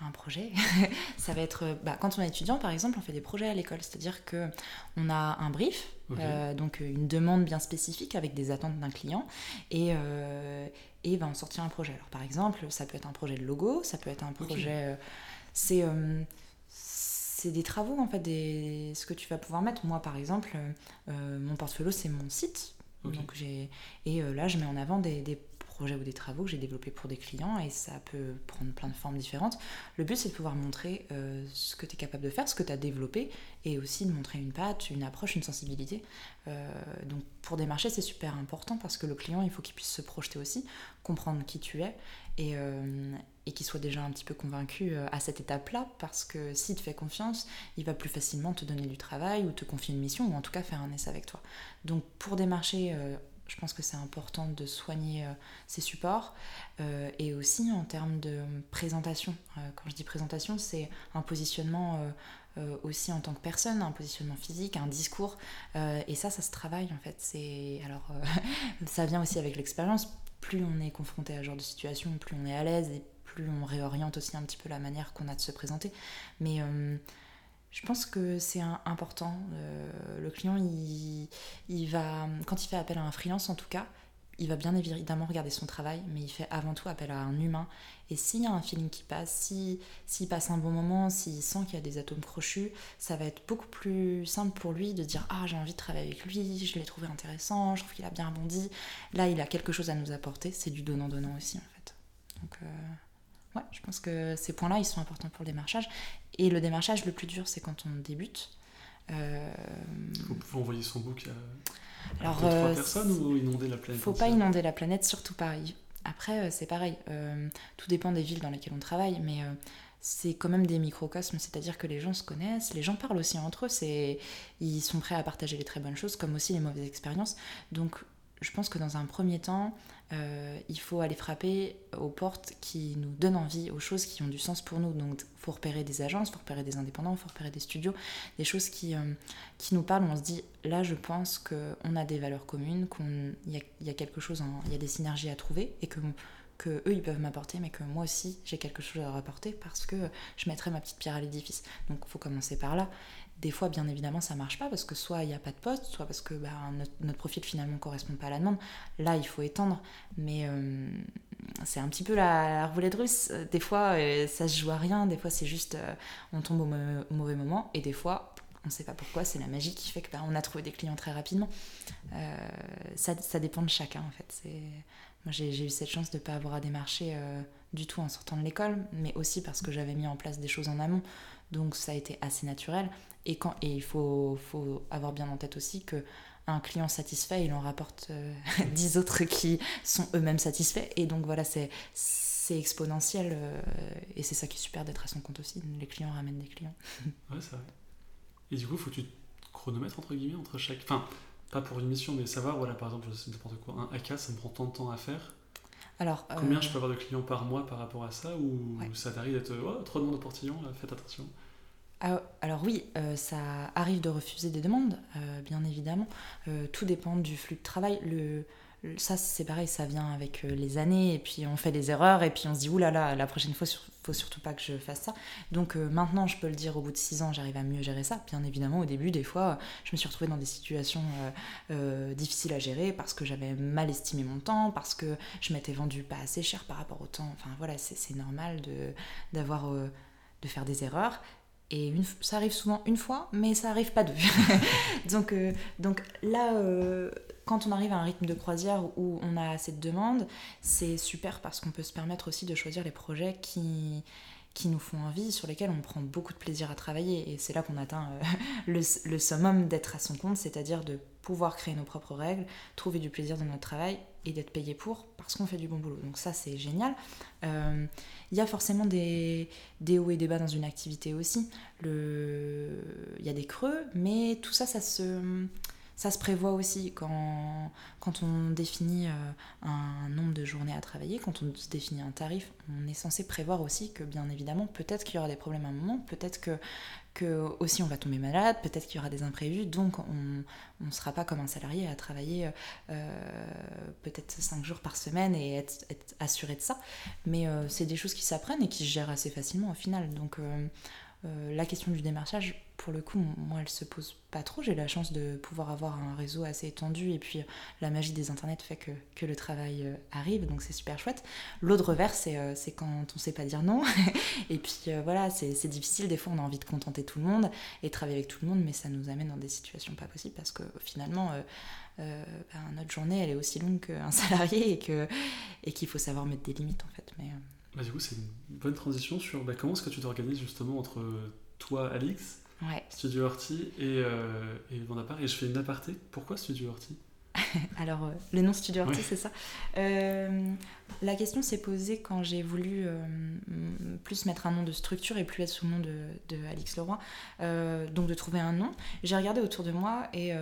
Un projet, ça va être bah, quand on est étudiant par exemple, on fait des projets à l'école, c'est-à-dire que on a un brief, euh, donc une demande bien spécifique avec des attentes d'un client, et euh, et va en sortir un projet. Alors par exemple, ça peut être un projet de logo, ça peut être un projet, euh, c'est c'est des travaux en fait, des, ce que tu vas pouvoir mettre. Moi par exemple, mon portfolio c'est mon site, donc j'ai et là je mets en avant des, des projets ou des travaux que j'ai développés pour des clients et ça peut prendre plein de formes différentes. Le but c'est de pouvoir montrer euh, ce que tu es capable de faire, ce que tu as développé et aussi de montrer une patte, une approche, une sensibilité. Euh, donc pour des marchés c'est super important parce que le client il faut qu'il puisse se projeter aussi, comprendre qui tu es et, euh, et qu'il soit déjà un petit peu convaincu à cette étape-là parce que s'il te fait confiance, il va plus facilement te donner du travail ou te confier une mission ou en tout cas faire un essai avec toi. Donc pour des marchés je pense que c'est important de soigner ces euh, supports euh, et aussi en termes de présentation. Euh, quand je dis présentation, c'est un positionnement aussi en tant que personne, un positionnement physique, un discours. et ça, ça se travaille en fait. C'est alors ça vient aussi avec l'expérience. Plus on est confronté à ce genre de situation, plus on est à l'aise et plus on réoriente aussi un petit peu la manière qu'on a de se présenter. Mais je pense que c'est important. le client, il, va, quand il fait appel à un freelance en tout cas, il va bien évidemment regarder son travail, mais il fait avant tout appel à un humain. Et s'il y a un feeling qui passe, s'il si, passe un bon moment, s'il sent qu'il y a des atomes crochus, ça va être beaucoup plus simple pour lui de dire Ah, j'ai envie de travailler avec lui, je l'ai trouvé intéressant, je trouve qu'il a bien rebondi. Là, il a quelque chose à nous apporter, c'est du donnant-donnant aussi en fait. Donc, euh, ouais, je pense que ces points-là, ils sont importants pour le démarchage. Et le démarchage, le plus dur, c'est quand on débute. Euh... Faut, envoyer son book à. Alors, trois euh, personnes ou inonder la planète Faut pas inonder la planète, surtout pareil. Après, euh, c'est pareil. Euh, tout dépend des villes dans lesquelles on travaille, mais c'est quand même des microcosmes, c'est-à-dire que les gens se connaissent, les gens parlent aussi entre eux, c'est ils sont prêts à partager les très bonnes choses comme aussi les mauvaises expériences. Donc je pense que dans un premier temps, euh, il faut aller frapper aux portes qui nous donnent envie, aux choses qui ont du sens pour nous. Donc, il faut repérer des agences, il faut repérer des indépendants, il faut repérer des studios, des choses qui, euh, qui nous parlent on se dit là, je pense qu'on a des valeurs communes, qu'il y, a, quelque chose, il y a des synergies à trouver et que, que eux, ils peuvent m'apporter, mais que moi aussi, j'ai quelque chose à leur apporter parce que je mettrai ma petite pierre à l'édifice. Donc, il faut commencer par là. Des fois, bien évidemment, ça marche pas parce que soit il n'y a pas de poste, soit parce que bah, notre, profil finalement correspond pas à la demande. Là, il faut étendre, mais euh, c'est un petit peu la, roulette russe. Des fois, euh, ça se joue à rien, des fois, c'est juste euh, on tombe au, mauvais moment, et des fois, on ne sait pas pourquoi, c'est la magie qui fait que bah, on a trouvé des clients très rapidement. Ça, dépend de chacun en fait. J'ai eu cette chance de ne pas avoir à démarcher du tout en sortant de l'école, mais aussi parce que j'avais mis en place des choses en amont. Donc ça a été assez naturel. Et, quand, et il faut, faut avoir bien en tête aussi que un client satisfait, il en rapporte euh, dix autres qui sont eux-mêmes satisfaits. Et donc voilà, c'est, exponentiel. Euh, et c'est ça qui est super d'être à son compte aussi. Les clients ramènent des clients. ouais, c'est vrai. Et du coup, faut tu chronomètres entre guillemets entre chaque. Enfin, pas pour une mission, mais savoir, voilà, par exemple, je sais n'importe quoi, un AK, ça me prend tant de temps à faire. Alors, Combien je euh, peux avoir de clients par mois par rapport à ça Ou ça varie d'être oh, trop de monde au portillon, faites attention ah, alors oui, euh, ça arrive de refuser des demandes, euh, bien évidemment. Euh, tout dépend du flux de travail. Le, ça, c'est pareil, ça vient avec les années, et puis on fait des erreurs, et puis on se dit, oulala, la prochaine fois, faut surtout pas que je fasse ça. Donc maintenant, je peux le dire, au bout de six ans, j'arrive à mieux gérer ça. Bien évidemment, au début, des fois, je me suis retrouvée dans des situations difficiles à gérer parce que j'avais mal estimé mon temps, parce que je m'étais vendue pas assez cher par rapport au temps. Enfin voilà, c'est normal d'avoir, de faire des erreurs. Et ça arrive souvent une fois, mais ça arrive pas deux. donc, euh, donc là, euh, quand on arrive à un rythme de croisière où on a assez de demandes, c'est super parce qu'on peut se permettre aussi de choisir les projets qui, qui nous font envie, sur lesquels on prend beaucoup de plaisir à travailler. Et c'est là qu'on atteint euh, le, le, summum d'être à son compte, c'est-à-dire de pouvoir créer nos propres règles, trouver du plaisir dans notre travail et d'être payé pour parce qu'on fait du bon boulot. Donc ça, c'est génial. Euh, il y a forcément des, des, hauts et des bas dans une activité aussi. Il y a des creux, mais tout ça, ça se, ça se prévoit aussi quand, quand on définit euh, un nombre de journées à travailler, quand on définit un tarif, on est censé prévoir aussi que bien évidemment, peut-être qu'il y aura des problèmes à un moment, peut-être que que aussi on va tomber malade, peut-être qu'il y aura des imprévus, donc on ne sera pas comme un salarié à travailler euh, peut-être 5 jours par semaine et être, assuré de ça. Mais euh, c'est des choses qui s'apprennent et qui se gèrent assez facilement au final. Donc euh, la question du démarchage, pour le coup, moi, elle se pose pas trop. J'ai la chance de pouvoir avoir un réseau assez étendu et puis la magie des internets fait que, que le travail euh, arrive, donc c'est super chouette. L'autre revers, c'est euh, quand on sait pas dire non. et puis voilà, c'est difficile. Des fois, on a envie de contenter tout le monde et travailler avec tout le monde, mais ça nous amène dans des situations pas possibles parce que finalement, ben, notre journée, elle est aussi longue qu'un salarié et qu'il et faut savoir mettre des limites en fait. Mais, bah, du coup, c'est une bonne transition sur bah, comment est-ce que tu t'organises justement entre toi, Alix, Studio Horty et, euh, et Et je fais une aparté. Pourquoi Studio Horty? Alors, euh, le nom Studio Horty, c'est ça. Euh, la question s'est posée quand j'ai voulu euh, plus mettre un nom de structure et plus être sous le nom de, de Alix Leroy. donc, de trouver un nom. J'ai regardé autour de moi et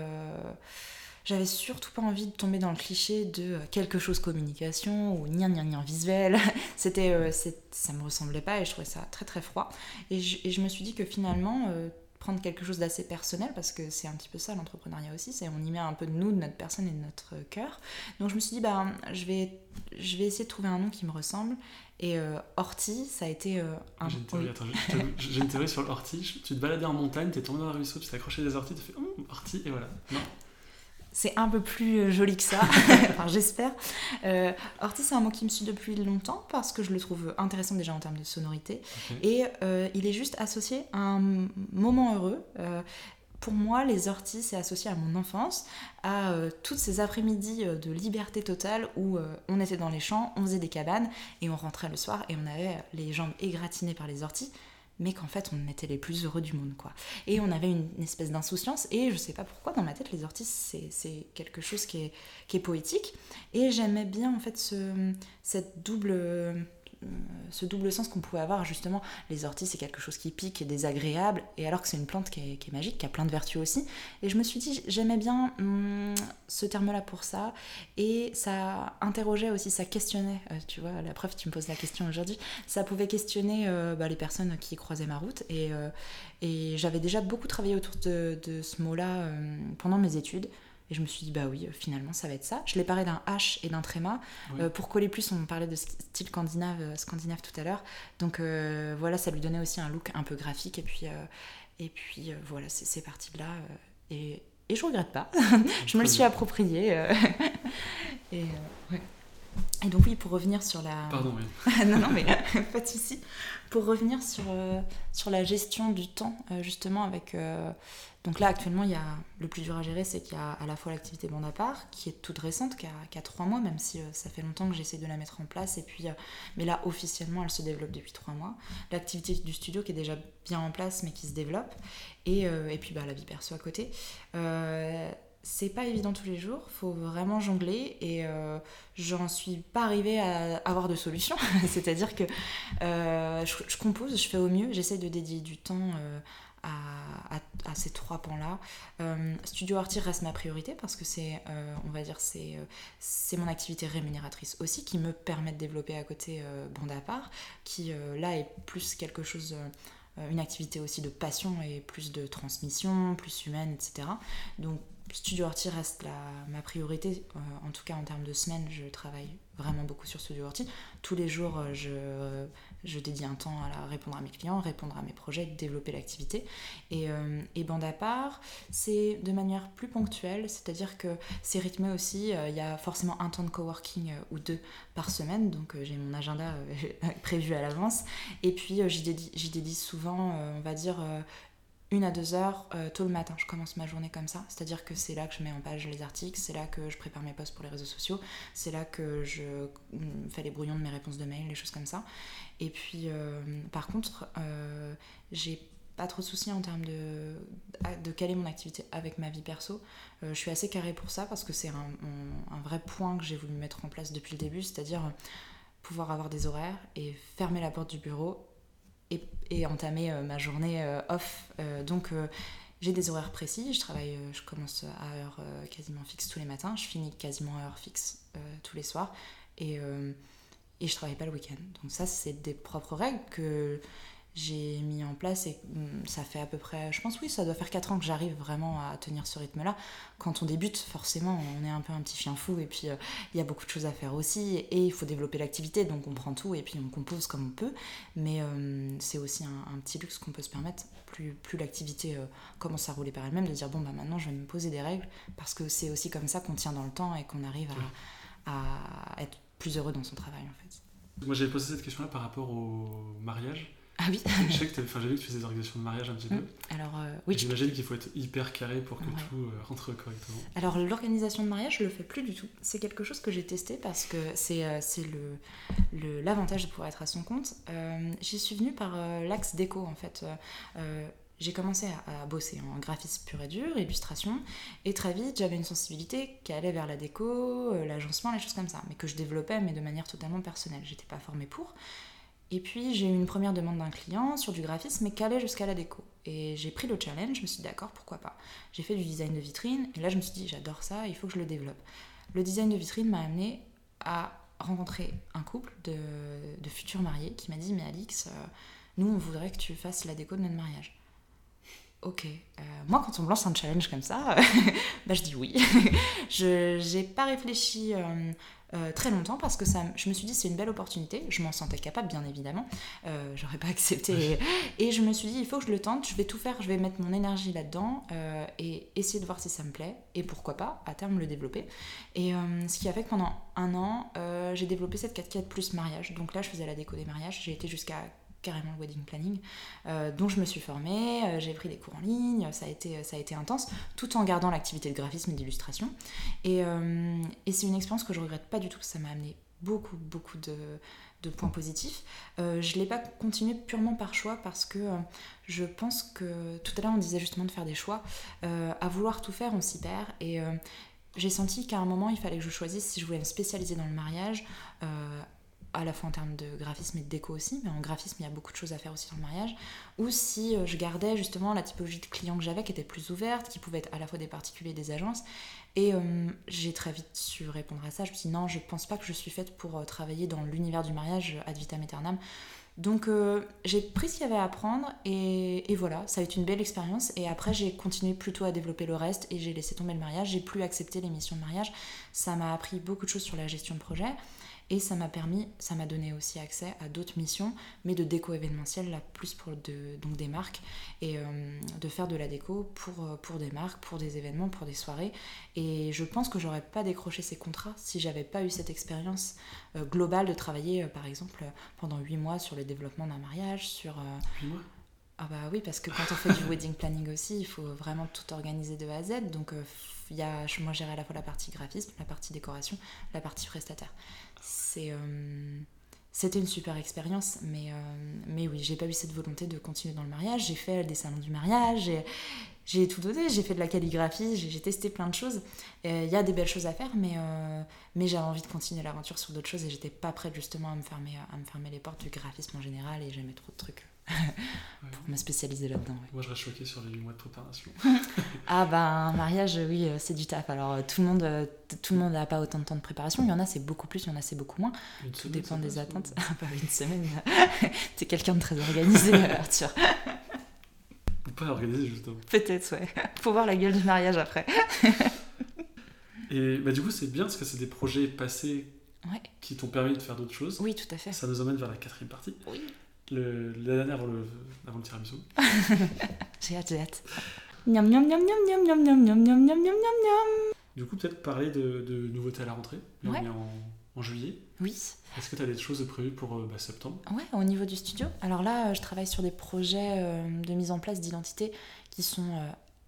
j'avais surtout pas envie de tomber dans le cliché de euh, quelque chose communication ou nien nien visuel. C'était, euh, ça me ressemblait pas et je trouvais ça très très froid. Et je, me suis dit que finalement, euh, prendre quelque chose d'assez personnel parce que c'est un petit peu ça l'entrepreneuriat aussi, c'est on y met un peu de nous, de notre personne et de notre cœur. Donc je me suis dit bah je vais je vais essayer de trouver un nom qui me ressemble et euh, Horty, ça a été euh, un. J'ai une théorie, j'ai une théorie sur l'ortie. Tu te baladais en montagne, t'es tombé dans un ruisseau, tu t'es accroché des orties, tu fais hum, ortie et voilà. Non. C'est un peu plus euh, joli que ça, enfin, j'espère. Euh, Orti, c'est un mot qui me suit depuis longtemps parce que je le trouve intéressant déjà en termes de sonorité. Et euh, il est juste associé à un moment heureux. pour moi, les orties, c'est associé à mon enfance, à toutes ces après-midi de liberté totale où on était dans les champs, on faisait des cabanes et on rentrait le soir et on avait les jambes égratignées par les orties mais qu'en fait on était les plus heureux du monde quoi. Et on avait une, espèce d'insouciance et je sais pas pourquoi dans ma tête les orties c'est quelque chose qui est, poétique et j'aimais bien en fait ce, cette double ce double sens qu'on pouvait avoir justement. Les orties c'est quelque chose qui pique et désagréable et alors que c'est une plante qui est, magique qui a plein de vertus aussi. Et je me suis dit j'aimais bien hum, ce terme là pour ça et ça interrogeait aussi ça questionnait euh, tu vois la preuve tu me poses la question aujourd'hui ça pouvait questionner euh, bah, les personnes qui croisaient ma route et, et j'avais déjà beaucoup travaillé autour de, de ce mot là pendant mes études et je me suis dit, bah oui, finalement, ça va être ça. Je l'ai parlé d'un H et d'un tréma. Euh, pour coller plus, on parlait de style scandinave, euh, scandinave tout à l'heure. Donc euh, voilà, ça lui donnait aussi un look un peu graphique. Et puis, et puis voilà, c'est parti de là. et, et je regrette pas. je me le suis approprié. et, et donc oui, pour revenir sur la... Pardon, oui. non, non, mais pas de souci. Pour revenir sur, sur la gestion du temps, justement, avec donc là, actuellement, il y a, le plus dur à gérer, c'est qu'il y a à la fois l'activité bande à part, qui est toute récente, qui a, trois mois, même si euh, ça fait longtemps que j'essaie de la mettre en place. Et puis, euh, mais là, officiellement, elle se développe depuis trois mois. L'activité du studio qui est déjà bien en place, mais qui se développe. Et, euh, et puis, bah, la vie perso à côté. c'est pas évident tous les jours, faut vraiment jongler et j'en suis pas arrivée à avoir de solution. C'est-à-dire que je, je, compose, je fais au mieux, j'essaie de dédier du temps à, ces trois pans-là. Euh, Studio Artir reste ma priorité parce que c'est, euh, on va dire, c'est, euh, c'est mon activité rémunératrice aussi qui me permet de développer à côté Bande à part, qui là est plus quelque chose une activité aussi de passion et plus de transmission, plus humaine, etc. Donc Studio Horty reste la, ma priorité, en tout cas en termes de semaine, je travaille vraiment beaucoup sur Studio Horty. Tous les jours, je je dédie un temps à répondre à mes clients, répondre à mes projets, développer l'activité. Et, euh, et, bande à part, c'est de manière plus ponctuelle, c'est-à-dire que c'est rythmé aussi. Euh, il y a forcément un temps de coworking euh, ou deux par semaine, donc j'ai mon agenda prévu à l'avance. Et puis j'y dédie, dédie, souvent, on va dire, une à deux heures euh, tôt le matin. Je commence ma journée comme ça. C'est-à-dire que c'est là que je mets en page les articles, c'est là que je prépare mes posts pour les réseaux sociaux, c'est là que je mm, fais les brouillons de mes réponses de mail, les choses comme ça. Et puis, euh, par contre, euh, j'ai pas trop de soucis en termes de, de caler mon activité avec ma vie perso. je suis assez carrée pour ça parce que c'est un, un, vrai point que j'ai voulu mettre en place depuis le début, c'est-à-dire pouvoir avoir des horaires et fermer la porte du bureau et, entamer euh, ma journée euh, off. Euh, donc j'ai des horaires précis, je travaille, je commence à heure quasiment fixe tous les matins, je finis quasiment à heure fixe tous les soirs et, et je travaille pas le week-end. Donc ça c'est des propres règles que j'ai mis en place et mm, ça fait à peu près, je pense oui, ça doit faire 4 ans que j'arrive vraiment à tenir ce rythme-là. Quand on débute, forcément, on est un peu un petit chien fou et puis euh, il y a beaucoup de choses à faire aussi et il faut développer l'activité, donc on prend tout et puis on compose comme on peut. Mais euh, c'est aussi un, petit luxe qu'on peut se permettre, plus, plus l'activité euh, commence à rouler par elle-même, de dire bon bah maintenant je vais me poser des règles parce que c'est aussi comme ça qu'on tient dans le temps et qu'on arrive à, à être plus heureux dans son travail en fait. Moi j'avais posé cette question-là par rapport au mariage. Ah oui Je sais que tu vu que tu faisais des organisations de mariage un petit peu. Mmh. Alors, euh, oui. J'imagine qu'il faut être hyper carré pour que tout euh, rentre correctement. Alors, l'organisation de mariage, je le fais plus du tout. C'est quelque chose que j'ai testé parce que c'est euh, l'avantage le, de pouvoir être à son compte. J'y suis venue par l'axe déco, en fait j'ai commencé à, bosser en graphisme pur et dur, illustration, et très vite j'avais une sensibilité qui allait vers la déco, l'agencement, les choses comme ça, mais que je développais mais de manière totalement personnelle. J'étais pas formée pour. Et puis j'ai eu une première demande d'un client sur du graphisme, mais calé jusqu'à la déco. Et j'ai pris le challenge, je me suis dit d'accord, pourquoi pas. J'ai fait du design de vitrine, et là je me suis dit j'adore ça, il faut que je le développe. Le design de vitrine m'a amené à rencontrer un couple de, futurs mariés qui m'a dit mais Alix, euh, nous on voudrait que tu fasses la déco de notre mariage. Ok. moi, quand on me lance un challenge comme ça, bah, je dis oui. je n'ai pas réfléchi euh, très longtemps parce que ça, je me suis dit c'est une belle opportunité. Je m'en sentais capable, bien évidemment. Euh, J'aurais pas accepté. Et je me suis dit il faut que je le tente. Je vais tout faire. Je vais mettre mon énergie là-dedans euh, et essayer de voir si ça me plaît et pourquoi pas à terme le développer. Et euh, ce qui a fait que pendant un an j'ai développé cette 4 plus mariage. Donc là je faisais la déco des mariages. J'ai été jusqu'à carrément le wedding planning, euh, dont je me suis formée, euh, j'ai pris des cours en ligne, ça a été, ça a été intense, tout en gardant l'activité de graphisme et d'illustration. Et, euh, et c'est une expérience que je regrette pas du tout, ça m'a amené beaucoup, beaucoup de, de points positifs. je ne l'ai pas continué purement par choix parce que je pense que tout à l'heure on disait justement de faire des choix. à vouloir tout faire, on s'y perd. Et j'ai senti qu'à un moment il fallait que je choisisse si je voulais me spécialiser dans le mariage à la fois en termes de graphisme et de déco aussi, mais en graphisme il y a beaucoup de choses à faire aussi dans le mariage, ou si euh, je gardais justement la typologie de clients que j'avais qui était plus ouverte, qui pouvait être à la fois des particuliers et des agences. Et euh, j'ai très vite su répondre à ça. Je me suis dit non, je pense pas que je suis faite pour euh, travailler dans l'univers du mariage ad vitam aeternam. Donc j'ai pris ce qu'il y avait à apprendre et, et, voilà, ça a été une belle expérience. Et après j'ai continué plutôt à développer le reste et j'ai laissé tomber le mariage. J'ai plus accepté les missions de mariage. Ça m'a appris beaucoup de choses sur la gestion de projet. Et ça m'a permis, ça m'a donné aussi accès à d'autres missions, mais de déco événementielle, là plus pour de, donc des marques, et euh, de faire de la déco pour, euh, pour des marques, pour des événements, pour des soirées. Et je pense que j'aurais pas décroché ces contrats si j'avais pas eu cette expérience euh, globale de travailler, par exemple, pendant 8 mois sur le développement d'un mariage, sur... 8 mois? Ah bah oui, parce que quand on fait du wedding planning aussi, il faut vraiment tout organiser de A à Z. Donc il y a, moi, gérer à la fois la partie graphisme, la partie décoration, la partie prestataire c'est euh, c'était une super expérience, mais, euh, mais oui, j'ai pas eu cette volonté de continuer dans le mariage. J'ai fait des salons du mariage, j'ai tout donné, j'ai fait de la calligraphie, j'ai testé plein de choses. Il y a des belles choses à faire, mais, euh, mais j'avais envie de continuer l'aventure sur d'autres choses et j'étais pas prête justement à me, fermer, à me fermer les portes du graphisme en général et j'aimais trop de trucs pour me spécialiser là-dedans. Moi, je reste choquée sur les 8 mois de préparation. ah ben, un mariage, oui, euh, c'est du taf. Alors, euh, tout le monde euh, tout le monde n'a pas autant de temps de préparation. Il y en a, c'est beaucoup plus, il y en a, c'est beaucoup moins. Une tout dépend des attentes. Pas bah, une semaine. T'es quelqu'un de très organisé, Arthur. Ou pas organisé, justement. Peut-être, ouais. Faut voir la gueule du mariage après. Et bah, du coup, c'est bien parce que c'est des projets passés qui t'ont permis de faire d'autres choses. Oui, tout à fait. Ça nous emmène vers la quatrième partie. Oui le, la dernière avant le, avant le tiramisu. j'ai hâte, j'ai hâte. Miam, miam, miam, miam, miam, miam, miam, miam, miam, miam, miam. Du coup, peut-être parler de, de, nouveautés à la rentrée. on est en, en, juillet. Oui. Est-ce que tu as des choses prévues pour bah, septembre Ouais, au niveau du studio. Alors là, je travaille sur des projets de mise en place d'identité qui sont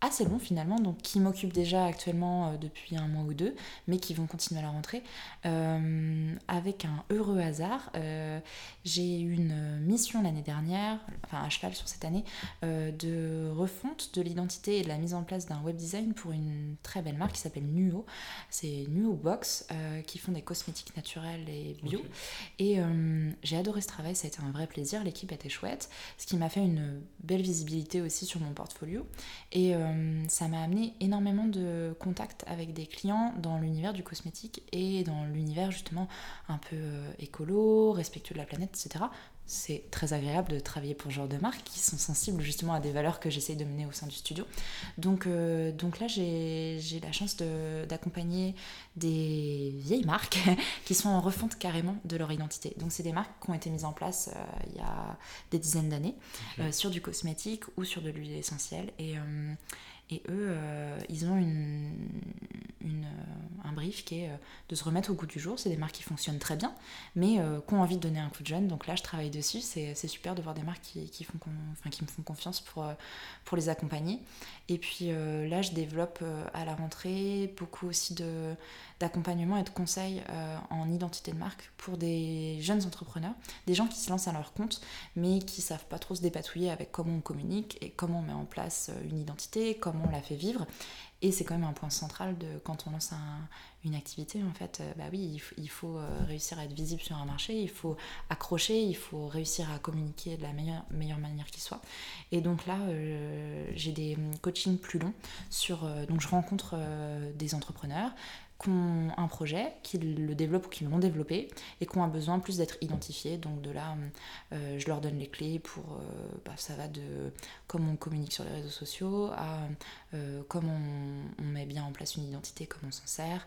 assez long finalement, donc qui m'occupent déjà actuellement euh, depuis un mois ou deux, mais qui vont continuer à la rentrée. Euh, avec un heureux hasard, euh, j'ai eu une mission l'année dernière, enfin à cheval sur cette année, de refonte de l'identité et de la mise en place d'un web design pour une très belle marque qui s'appelle Nuo. C'est Nuo Box, qui font des cosmétiques naturels et bio. Et j'ai adoré ce travail, ça a été un vrai plaisir, l'équipe était chouette, ce qui m'a fait une belle visibilité aussi sur mon portfolio. Et euh, ça m'a amené énormément de contacts avec des clients dans l'univers du cosmétique et dans l'univers justement un peu euh, écolo, respectueux de la planète, etc c'est très agréable de travailler pour ce genre de marques qui sont sensibles justement à des valeurs que j'essaye de mener au sein du studio. Donc, euh, donc là, j'ai la chance d'accompagner des vieilles marques qui sont en refonte carrément de leur identité. Donc, c'est des marques qui ont été mises en place euh, il y a des dizaines d'années euh, sur du cosmétique ou sur de l'huile essentielle. Et, et eux, euh, ils ont une, un brief qui est euh, de se remettre au goût du jour. C'est des marques qui fonctionnent très bien, mais euh, qui ont envie de donner un coup de jeune. Donc là, je travaille dessus. C'est super de voir des marques qui, me font confiance pour les accompagner. Et puis là, je développe à la rentrée beaucoup aussi d'accompagnement et de conseils euh, en identité de marque pour des jeunes entrepreneurs, des gens qui se lancent à leur compte mais qui savent pas trop se dépatouiller avec comment on communique et comment on met en place euh, une identité, comment on la fait vivre. Et c'est quand même un point central de quand on lance une activité, en fait, euh, bah oui, il, faut réussir à être visible sur un marché, il faut accrocher, il faut réussir à communiquer de la meilleure, meilleure manière qui soit. Et donc là, j'ai des hum, coachings plus longs sur. donc je rencontre des entrepreneurs, qui ont un projet, qui le développent ou qui l'ont développé et qui ont un besoin plus d'être identifiés. Donc de là, euh, je leur donne les clés pour, euh, bah, ça va de comment on communique sur les réseaux sociaux à euh, comment on, met bien en place une identité, comment on s'en sert,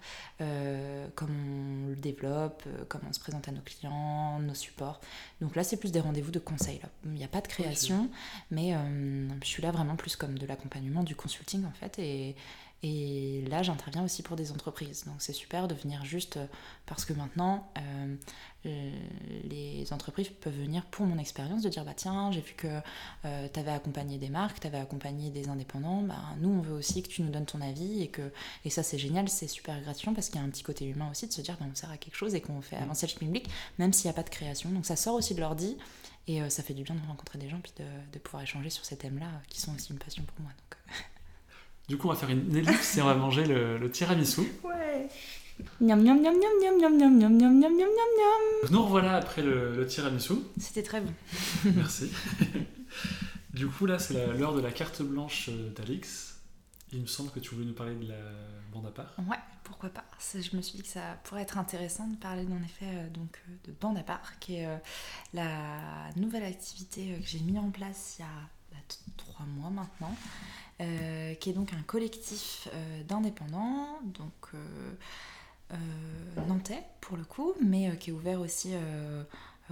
comment on le développe, comment on se présente à nos clients, nos supports. Donc là, c'est plus des rendez-vous de conseil. Il n'y a pas de création, mais je suis là vraiment plus comme de l'accompagnement, du consulting en fait. Et, et là, j'interviens aussi pour des entreprises. Donc c'est super de venir juste euh, parce que maintenant, euh, euh, les entreprises peuvent venir pour mon expérience, de dire bah tiens, j'ai vu que tu avais accompagné des marques, tu avais accompagné des indépendants, bah, nous on veut aussi que tu nous donnes ton avis et que et ça c'est génial, c'est super gratifiant parce qu'il y a un petit côté humain aussi de se dire bah, on sert à quelque chose et qu'on fait mm. avancer le public, même s'il n'y a pas de création. Donc ça sort aussi de l'ordi et ça fait du bien de rencontrer des gens puis de, de pouvoir échanger sur ces thèmes-là qui sont aussi une passion pour moi. Donc, du coup, on va faire une ellipse et on va manger le, le tiramisu. Ouais. Miam miam miam miam miam miam miam miam miam miam miam Nous revoilà après le, le tiramisu. C'était très bon. Merci. du coup, là, c'est l'heure de la carte blanche d'Alix. Il me semble que tu voulais nous parler de la bande à part. Ouais, pourquoi pas. Je me suis dit que ça pourrait être intéressant de parler en effet donc, de bande à part, qui est la nouvelle activité que j'ai mis en place il y a bah, mois maintenant. Euh, qui est donc un collectif euh, d'indépendants, donc euh, nantais pour le coup, mais qui est ouvert aussi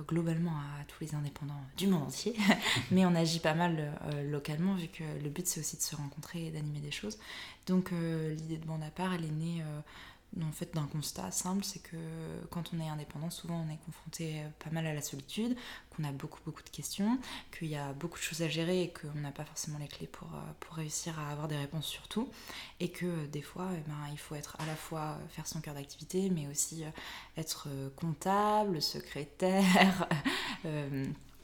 globalement à tous les indépendants du monde entier. mais on agit pas mal localement vu que le but c'est aussi de se rencontrer et d'animer des choses. Donc l'idée de bande à part, elle est née en fait d'un constat simple, c'est que quand on est indépendant, souvent on est confronté euh, pas mal à la solitude, qu'on a beaucoup beaucoup de questions, qu'il y a beaucoup de choses à gérer et qu'on n'a pas forcément les clés pour, euh, réussir à avoir des réponses sur tout, et que euh, des fois eh ben, il faut être à la fois faire son cœur d'activité, mais aussi être comptable, secrétaire.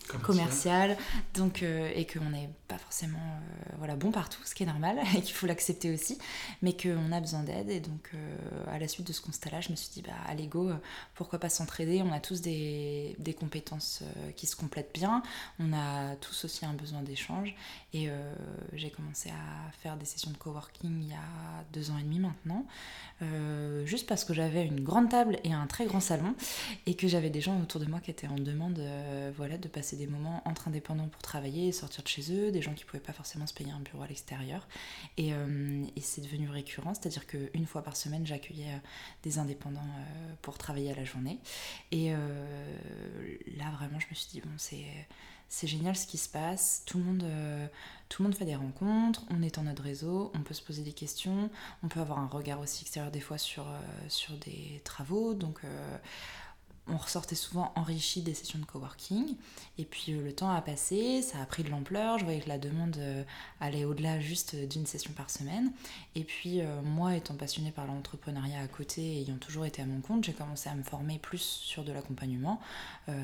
commercial, donc euh, et qu'on n'est pas forcément euh, voilà bon partout, ce qui est normal et qu'il faut l'accepter aussi, mais qu'on a besoin d'aide. Et donc euh, à la suite de ce constat-là, je me suis dit bah à l'ego, pourquoi pas s'entraider? On a tous des, des compétences qui se complètent bien, on a tous aussi un besoin d'échange. Et j'ai commencé à faire des sessions de coworking il y a deux ans et demi maintenant, juste parce que j'avais une grande table et un très grand salon et que j'avais des gens autour de moi qui étaient en demande voilà de passer des moments entre indépendants pour travailler et sortir de chez eux, des gens qui pouvaient pas forcément se payer un bureau à l'extérieur. Et, euh, c'est devenu récurrent, c'est-à-dire qu'une fois par semaine, j'accueillais euh, des indépendants euh, pour travailler à la journée. Et là, vraiment, je me suis dit, bon, c'est génial ce qui se passe. Tout le, monde, tout le monde fait des rencontres, on est en notre réseau, on peut se poser des questions, on peut avoir un regard aussi extérieur des fois sur, sur des travaux. Donc on ressortait souvent enrichi des sessions de coworking. Et puis euh, le temps a passé, ça a pris de l'ampleur. Je voyais que la demande euh, allait au-delà juste d'une session par semaine. Et puis euh, moi, étant passionnée par l'entrepreneuriat à côté, ayant toujours été à mon compte, j'ai commencé à me former plus sur de l'accompagnement,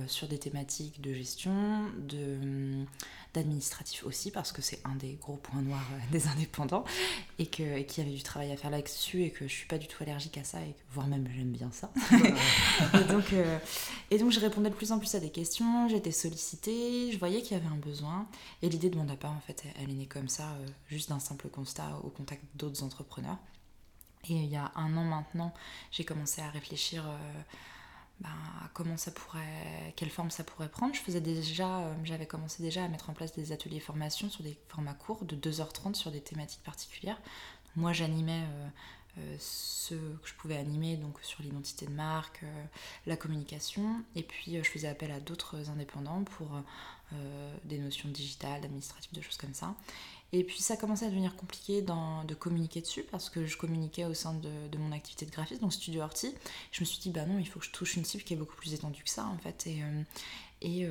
sur des thématiques de gestion, de hum, d'administratif aussi parce que c'est un des gros points noirs des indépendants et qu'il y avait du travail à faire là-dessus et que je suis pas du tout allergique à ça et voire même j'aime bien ça et donc et donc je répondais de plus en plus à des questions, j'étais sollicitée, je voyais qu'il y avait un besoin. Et l'idée de mon appart, en fait, elle est née comme ça, euh, juste d'un simple constat au contact d'autres entrepreneurs. Et il y a un an maintenant, j'ai commencé à réfléchir euh, ben, comment ça pourrait, quelle forme ça pourrait prendre. Je faisais déjà, euh, j'avais commencé déjà à mettre en place des ateliers formation sur des formats courts de 2h30 sur des thématiques particulières. Moi, j'animais euh, ce que je pouvais animer donc sur l'identité de marque, euh, la communication, et puis euh, je faisais appel à d'autres indépendants pour des notions digitales, administratives, de choses comme ça. Et puis ça commençait à devenir compliqué de communiquer dessus parce que je communiquais au sein de, mon activité de graphiste, donc Studio Horty. Je me suis dit, bah non, il faut que je touche une cible qui est beaucoup plus étendue que ça en fait. Et, et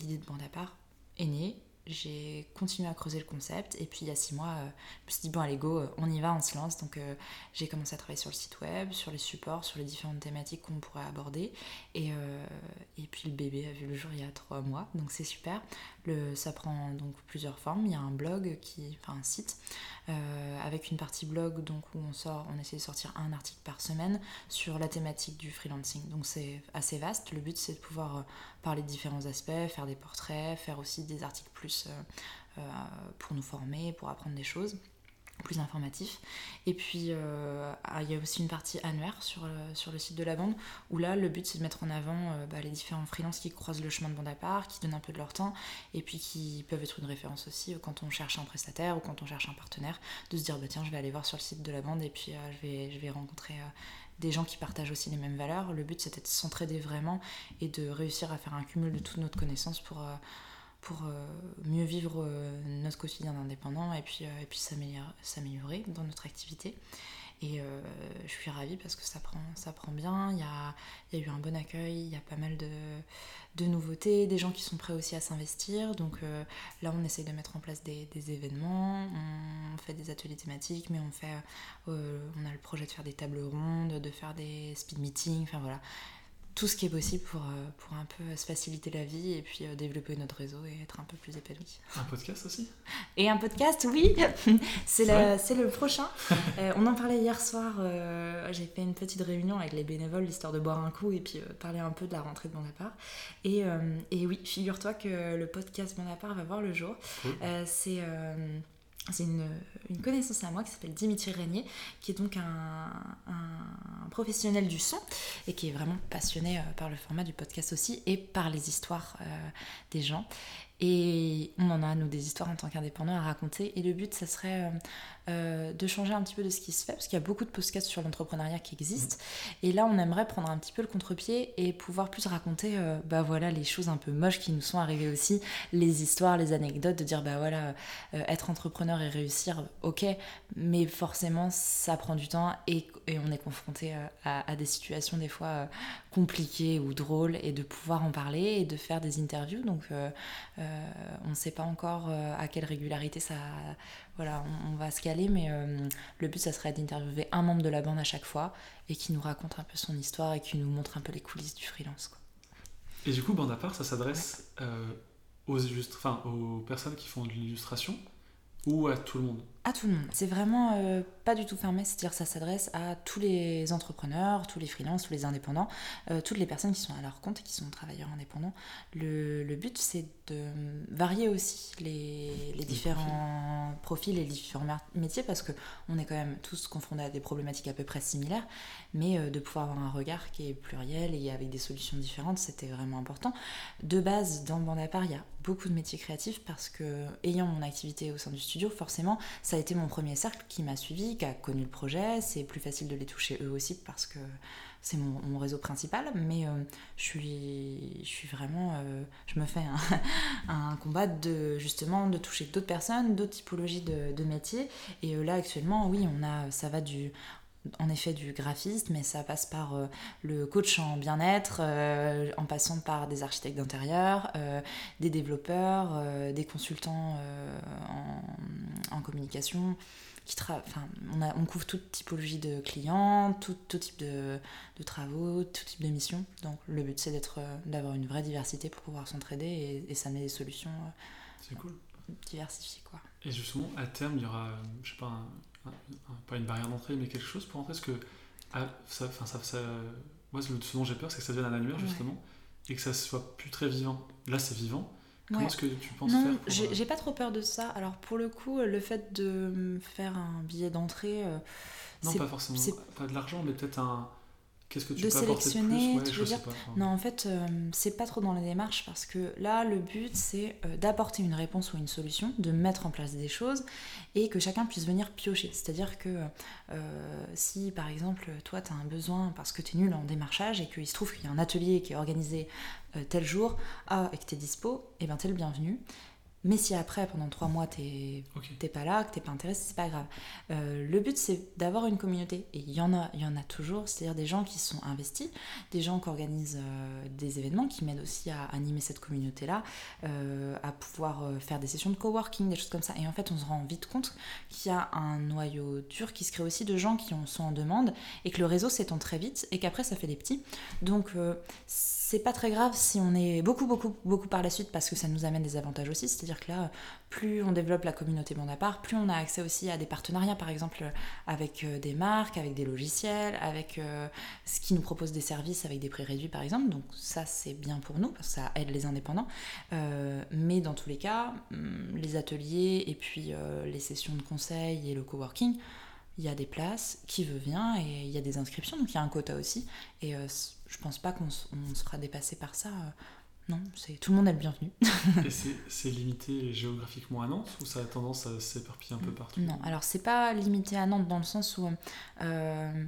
l'idée de bande à part est née j'ai continué à creuser le concept et puis il y a six mois, euh, je me suis dit bon allez go, euh, on y va, on se lance. Donc euh, j'ai commencé à travailler sur le site web, sur les supports, sur les différentes thématiques qu'on pourrait aborder. Et, et puis le bébé a vu le jour il y a trois mois, donc c'est super. Le, ça prend donc plusieurs formes. Il y a un blog, qui, enfin un site, avec une partie blog donc où on sort, on essaie de sortir un article par semaine sur la thématique du freelancing. Donc c'est assez vaste. Le but c'est de pouvoir parler de différents aspects, faire des portraits, faire aussi des articles plus euh, euh, pour nous former, pour apprendre des choses. Plus informatif. Et puis, euh, ah, il y a aussi une partie annuaire sur, le, sur le site de la bande, où là, le but, c'est de mettre en avant euh, bah, les différents freelances qui croisent le chemin de bande à part, qui donnent un peu de leur temps, et puis qui peuvent être une référence aussi euh, quand on cherche un prestataire ou quand on cherche un partenaire, de se dire, bah, tiens, je vais aller voir sur le site de la bande, et puis je, vais, je vais rencontrer des gens qui partagent aussi les mêmes valeurs. Le but, c'était de s'entraider vraiment et de réussir à faire un cumul de toutes notre connaissances pour pour euh, mieux vivre euh, notre quotidien d'indépendant et puis, euh, et puis s'améliorer dans notre activité. Et je suis ravie parce que ça prend, bien, il y a, eu un bon accueil, il y a pas mal de, nouveautés, des gens qui sont prêts aussi à s'investir. Donc là, on essaye de mettre en place des, événements, on fait des ateliers thématiques, mais on, on a le projet de faire des tables rondes, de faire des speed meetings, enfin voilà tout ce qui est possible pour, euh, pour un peu se faciliter la vie et puis euh, développer notre réseau et être un peu plus épanoui. Un podcast aussi? Et un podcast, oui C'est le, le prochain. Euh, on en parlait hier soir, j'ai fait une petite réunion avec les bénévoles, histoire de boire un coup et puis parler un peu de la rentrée de Bonaparte. Et, et oui, figure-toi que le podcast Bonaparte va voir le jour. C'est c'est une, connaissance à moi qui s'appelle Dimitri Régnier, qui est donc un, professionnel du son et qui est vraiment passionné euh, par le format du podcast aussi et par les histoires euh, des gens. Et on en a, nous, des histoires en tant qu'indépendants à raconter. Et le but, ça serait euh, euh, de changer un petit peu de ce qui se fait, parce qu'il y a beaucoup de podcasts sur l'entrepreneuriat qui existent. Et là, on aimerait prendre un petit peu le contre-pied et pouvoir plus raconter euh, bah voilà, les choses un peu moches qui nous sont arrivées aussi, les histoires, les anecdotes, de dire bah voilà, être entrepreneur et réussir, ok, mais forcément, ça prend du temps et, et on est confronté à, des situations des fois compliquées ou drôles et de pouvoir en parler et de faire des interviews. Donc, euh, on ne sait pas encore euh, à quelle régularité ça. Voilà, on, va se mais euh, le but, ça serait d'interviewer un membre de la bande à chaque fois et qui nous raconte un peu son histoire et qui nous montre un peu les coulisses du freelance. Et du coup, bande à part, ça s'adresse aux, aux personnes qui font de l'illustration ou à tout le monde? À tout le monde. C'est vraiment euh, pas du tout fermé, c'est-à-dire ça s'adresse à tous les entrepreneurs, tous les freelances, tous les indépendants, euh, toutes les personnes qui sont à leur compte et qui sont travailleurs indépendants. Le, le but, c'est de varier aussi les, les différents profils. et les différents métiers parce qu'on est quand même tous confrontés à des problématiques à peu près similaires, mais euh, de pouvoir avoir un regard qui est pluriel et avec des solutions différentes, c'était vraiment important. De base, dans le Bande à part, il y a beaucoup de métiers créatifs parce que, ayant mon activité au sein du studio, forcément, ça a été mon premier cercle qui m'a suivi, qui a connu le projet. C'est plus facile de les toucher eux aussi parce que c'est mon, réseau principal. Mais euh, je, suis, je suis vraiment. Euh, je me fais un, combat de justement de toucher d'autres personnes, d'autres typologies de, métiers. Et euh, là, actuellement, oui, on a, ça va du en effet du graphiste, mais ça passe par le coach en bien-être, en passant par des architectes d'intérieur, des développeurs, des consultants en, en communication. Qui enfin, on, a, on, couvre toute typologie de clients, tout, tout type de, de, travaux, tout type de missions. Donc le but c'est d'être, euh, d'avoir une vraie diversité pour pouvoir s'entraider et, et met des solutions euh, cool. diversifiées. Quoi. Et justement, à terme, il y aura, je sais pas, pas une barrière d'entrée, mais quelque chose pour entrer Parce que ah, ça, ça, ça, moi, ce dont j'ai peur, c'est que ça devienne un annuaire, justement, et que ça soit plus très vivant. Là, c'est vivant, Comment est-ce que tu penses non, faire euh, j'ai pas trop peur de ça. Alors pour le coup, le fait de faire un billet d'entrée, euh, non pas forcément, pas de l'argent, mais peut-être un Qu'est-ce que tu de sélectionner, plus sais pas. Non, en fait, euh, c'est pas trop dans la démarche parce que là, le but, c'est d'apporter une réponse ou une solution, de mettre en place des choses et que chacun puisse venir piocher. C'est-à-dire que si, par exemple, toi, tu as un besoin parce que tu es nul en démarchage et qu'il se trouve qu'il y a un atelier qui est organisé euh, tel jour, ah, et que tu es dispo, et eh ben t'es le bienvenu. Mais si après, pendant trois mois, t'es n'es pas là, que t'es pas intéressé, c'est pas grave. Euh, le but, c'est d'avoir une communauté. Et il y en a, y en a toujours, c'est-à-dire des gens qui sont investis, des gens qui organisent euh, des événements, qui m'aident aussi à animer cette communauté-là, à pouvoir faire des sessions de coworking, des choses comme ça. Et en fait, on se rend vite compte qu'il y a un noyau dur qui se crée aussi de gens qui sont en demande et que le réseau s'étend très vite et qu'après, ça fait des petits. Donc, c'est pas très grave si on est beaucoup, beaucoup, beaucoup par la suite parce que ça nous amène des avantages aussi. C'est-à-dire que là, plus on développe la communauté bande à part, plus on a accès aussi à des partenariats, par exemple, avec euh, des marques, avec des logiciels, avec euh, ce qui nous propose des services avec des prix réduits, par exemple. Donc, ça, c'est bien pour nous parce que ça aide les indépendants. Euh, mais dans tous les cas, hum, les ateliers et puis les sessions de conseil et le coworking, il y a des places, qui veut vient, et il y a des inscriptions, donc il y a un quota aussi. Et je pense pas qu'on sera dépassé par ça. non, c'est tout le monde est le bienvenu. et c'est limité géographiquement à Nantes ou ça a tendance à s'éparpiller un peu partout? Non, alors c'est pas limité à Nantes dans le sens où euh,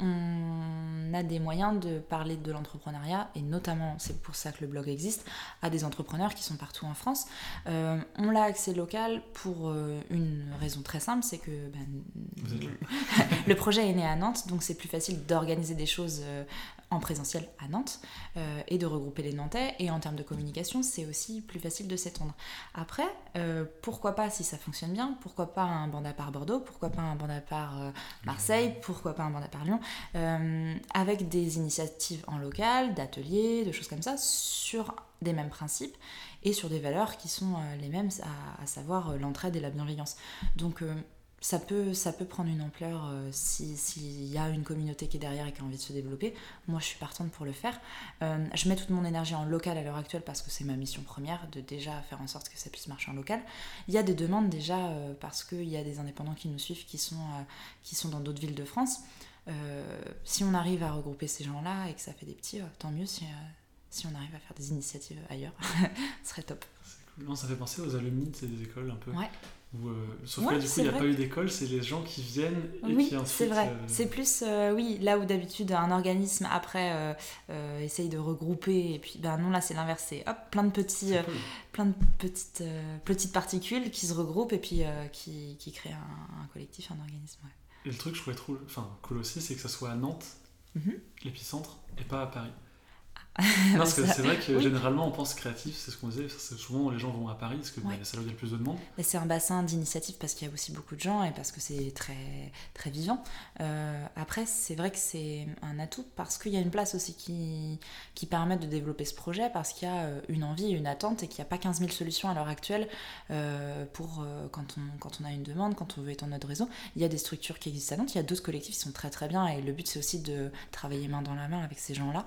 on a des moyens de parler de l'entrepreneuriat, et notamment, c'est pour ça que le blog existe, à des entrepreneurs qui sont partout en France. Euh, on l'a accès local pour euh, une raison très simple, c'est que ben, le projet est né à Nantes, donc c'est plus facile d'organiser des choses euh, en présentiel à Nantes euh, et de regrouper les Nantais. Et en termes de communication, c'est aussi plus facile de s'étendre. Après, euh, pourquoi pas, si ça fonctionne bien, pourquoi pas un bande à part Bordeaux, pourquoi pas un bande à part euh, Marseille, pourquoi pas un bande à part Lyon, avec des initiatives en local, d'ateliers, de choses comme ça, sur des mêmes principes et sur des valeurs qui sont les mêmes, à, à savoir l'entraide et la bienveillance. Donc ça peut, ça peut prendre une ampleur euh, s'il y a une communauté qui est derrière et qui a envie de se développer. Moi, je suis partante pour le faire. Euh, je mets toute mon énergie en local à l'heure actuelle parce que c'est ma mission première de déjà faire en sorte que ça puisse marcher en local. Il y a des demandes déjà euh, parce qu'il y a des indépendants qui nous suivent qui sont, qui sont dans d'autres villes de France. si on arrive à regrouper ces gens-là et que ça fait des petits, tant mieux si, si on arrive à faire des initiatives ailleurs. Ce serait top. Non, ça fait penser aux alumni de ces écoles un peu. Ouais. Où, euh, sauf que du coup, il n'y a pas eu d'école, c'est les gens qui viennent et oui, qui ensuite. C'est vrai. Euh, c'est plus, euh, oui, là où d'habitude un organisme après essaye de regrouper, et puis ben non, là c'est l'inverse, c'est hop, plein de petits, plein de petites, petites particules qui se regroupent et puis qui, qui créent un, collectif, un organisme. Et le truc, je trouvais trop, enfin, cool aussi, c'est que ça soit à Nantes, mhm. l'épicentre, et pas à Paris. Non, parce que c'est vrai que généralement on pense créatif, c'est ce qu'on disait, souvent les gens vont à Paris parce que c'est là où il y a le plus de monde. c'est un bassin d'initiative parce qu'il y a aussi beaucoup de gens et parce que c'est très, très vivant. Euh, après, c'est vrai que c'est un atout parce qu'il y a une place aussi qui, qui permet de développer ce projet parce qu'il y a euh, une envie, une attente et qu'il n'y a pas 15 000 solutions à l'heure actuelle euh, pour quand, on, quand on a une demande, quand on veut étendre notre réseau. Il y a des structures qui existent à Nantes, il y a d'autres collectifs qui sont très très bien et le but c'est aussi de travailler main dans la main avec ces gens-là.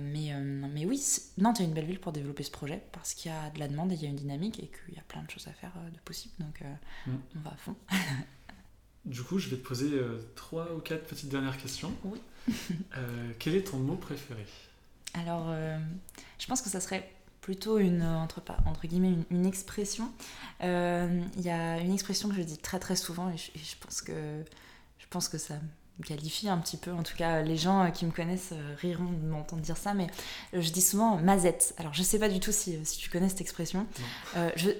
mais euh, mais, oui, Nantes est une belle ville pour développer ce projet parce qu'il y a de la demande et il y a une dynamique et qu'il y a plein de choses à faire euh, de possible. Donc euh, mm. on va à fond. du coup, je vais te poser trois ou quatre petites dernières questions. Oui. quel est ton mot préféré? Alors, je pense que ça serait plutôt une entre, entre guillemets une, expression. Il y a une expression que je dis très très souvent et je, et je pense que je pense que ça qualifie un petit peu, en tout cas les gens euh, qui me connaissent euh, riront de m'entendre dire ça, mais euh, je dis souvent mazette. Alors je sais pas du tout si, si tu connais cette expression. je,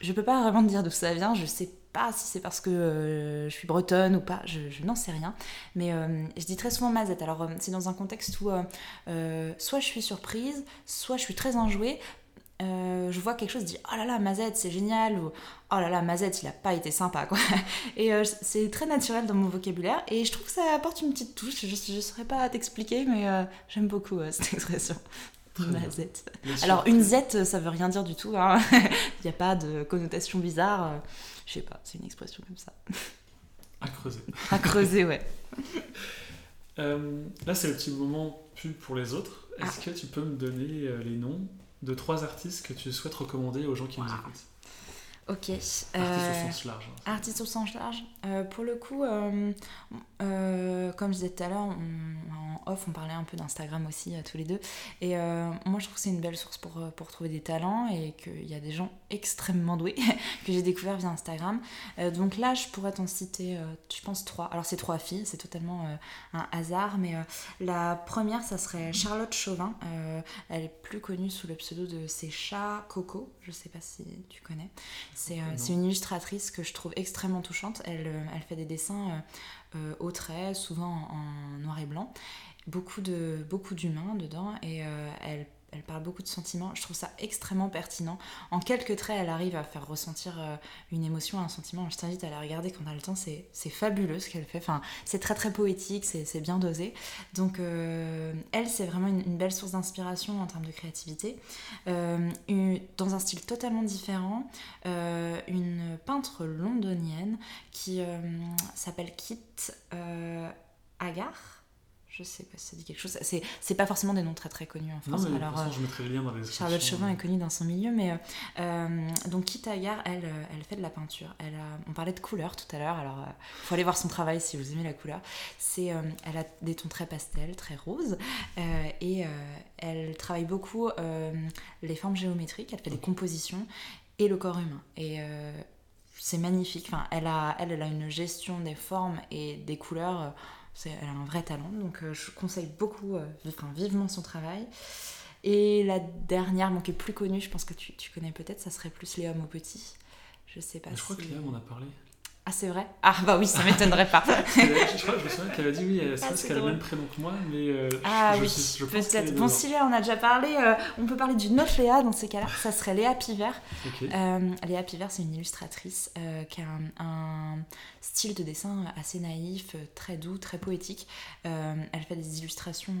je peux pas vraiment te dire d'où ça vient, je sais pas si c'est parce que je suis bretonne ou pas, je, n'en sais rien. Mais je dis très souvent mazette. Alors c'est dans un contexte où soit je suis surprise, soit je suis très enjouée, euh, je vois quelque chose, je dis oh là là, Mazette, c'est génial, ou oh là là, Mazette, il a pas été sympa, quoi. Et euh, c'est très naturel dans mon vocabulaire, et je trouve que ça apporte une petite touche. Je ne saurais pas t'expliquer, mais euh, j'aime beaucoup cette expression. Mazette. Alors, une Z, ça veut rien dire du tout, hein. il n'y a pas de connotation bizarre. Je sais pas, c'est une expression comme ça. À creuser. À creuser, ouais. là, c'est le petit moment pub pour les autres. Est-ce ah. que tu peux me donner les noms de trois artistes que tu souhaites recommander aux gens qui nous écoutent Ok. Artistes au euh, sens large. Hein. Artistes au sens large. Euh, pour le coup, euh, comme je disais tout à l'heure, en off, on parlait un peu d'Instagram aussi, tous les deux. Et moi, je trouve que c'est une belle source pour, pour trouver des talents et qu'il y a des gens extrêmement doués que j'ai découvert via Instagram. donc là, je pourrais t'en citer, je pense, trois. Alors, c'est trois filles, c'est totalement un hasard, mais la première, ça serait Charlotte Chauvin. elle est plus connue sous le pseudo de C'est Chat Coco. Je sais pas si tu connais. Euh, c'est une illustratrice que je trouve extrêmement touchante. Elle, euh, elle fait des dessins euh, au trait, souvent en, noir et blanc. Beaucoup d'humains beaucoup dedans et elle elle parle beaucoup de sentiments. Je trouve ça extrêmement pertinent. En quelques traits, elle arrive à faire ressentir euh, une émotion, un sentiment. Je t'invite à la regarder quand tu as le temps. C'est fabuleux ce qu'elle fait. Enfin, c'est très très poétique, c'est bien dosé. Donc, euh, elle, c'est vraiment une, belle source d'inspiration en termes de créativité. Euh, dans un style totalement différent, une peintre londonienne qui s'appelle Kit Agar je sais pas si ça dit quelque chose. C'est, c'est pas forcément des noms très très connus en France. Non, Alors, je mettrai le lien dans les Charlotte Chauvin est connue dans son milieu, mais euh, donc Kita Agar, elle, euh, elle fait de la peinture. Elle on parlait de couleur tout à l'heure, alors il euh, faut aller voir son travail si vous aimez la couleur. C'est, elle a des tons très pastels, très roses, et elle travaille beaucoup les formes géométriques. Elle fait des compositions et le corps humain. Et c'est magnifique. Enfin, elle a, elle, elle a une gestion des formes et des couleurs elle a un vrai talent, donc euh, je conseille beaucoup, euh, enfin, vivement son travail. Et la dernière, bon, qui est plus connue, je pense que tu, tu connais peut-être, ça serait plus Léa Petit. Je sais pas. Je crois que Léa m'en a parlé. Ah, c'est vrai? Ah, bah oui, ça m'étonnerait pas. je crois, je me souviens qu'elle a dit oui, c'est ah, parce qu'elle a le même prénom que moi, mais. Euh, ah oui, peut-être. Bon, si Léa, on a déjà parlé, euh, on peut parler d'une autre Léa dans ces cas-là, ça serait Léa Pivert. Euh, Léa Pivert, c'est une illustratrice qui a un, style de dessin assez naïf, très doux, très poétique. elle fait des illustrations,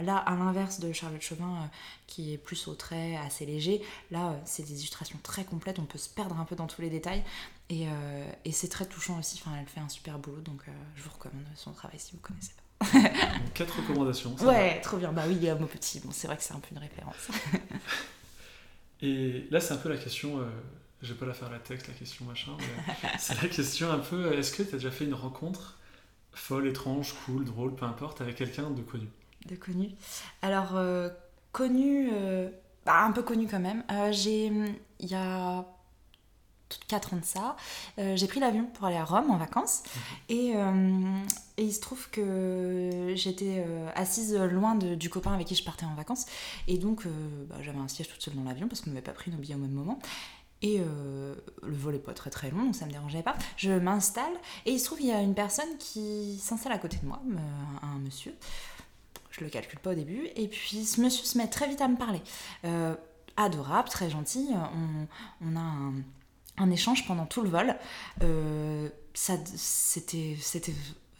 là, à l'inverse de Charlotte Chauvin, qui est plus au trait, assez léger. Là, c'est des illustrations très complètes, on peut se perdre un peu dans tous les détails. Euh, et, c'est très touchant aussi, enfin, elle fait un super boulot, donc euh, je vous recommande son travail si vous connaissez pas. quatre recommandations. Ouais, trop bien. Bah oui, il y a mot petit. Bon, c'est vrai que c'est un peu une référence. et là, c'est un peu la question. Euh, je vais pas la faire la texte, la question machin. c'est la question un peu. Est-ce que tu as déjà fait une rencontre folle, étrange, cool, drôle, peu importe, avec quelqu'un de connu? De connu. Alors connu, bah, un peu connu quand même. J'ai, il y a 4 ans de ça, euh, j'ai pris l'avion pour aller à Rome en vacances. Et, euh, et, il se trouve que j'étais euh, assise loin du copain avec qui je partais en vacances. Et donc, bah, j'avais un siège toute seule dans l'avion parce qu'on n'avait pas pris nos billets au même moment. Et le vol n'est pas très très long, donc ça me dérangeait pas. Je m'installe et il se trouve qu'il y a une personne qui s'installe à côté de moi, un monsieur. Je le calcule pas au début. Et puis ce monsieur se met très vite à me parler. adorable, très gentil. On, on a un un échange pendant tout le vol. Euh, c'était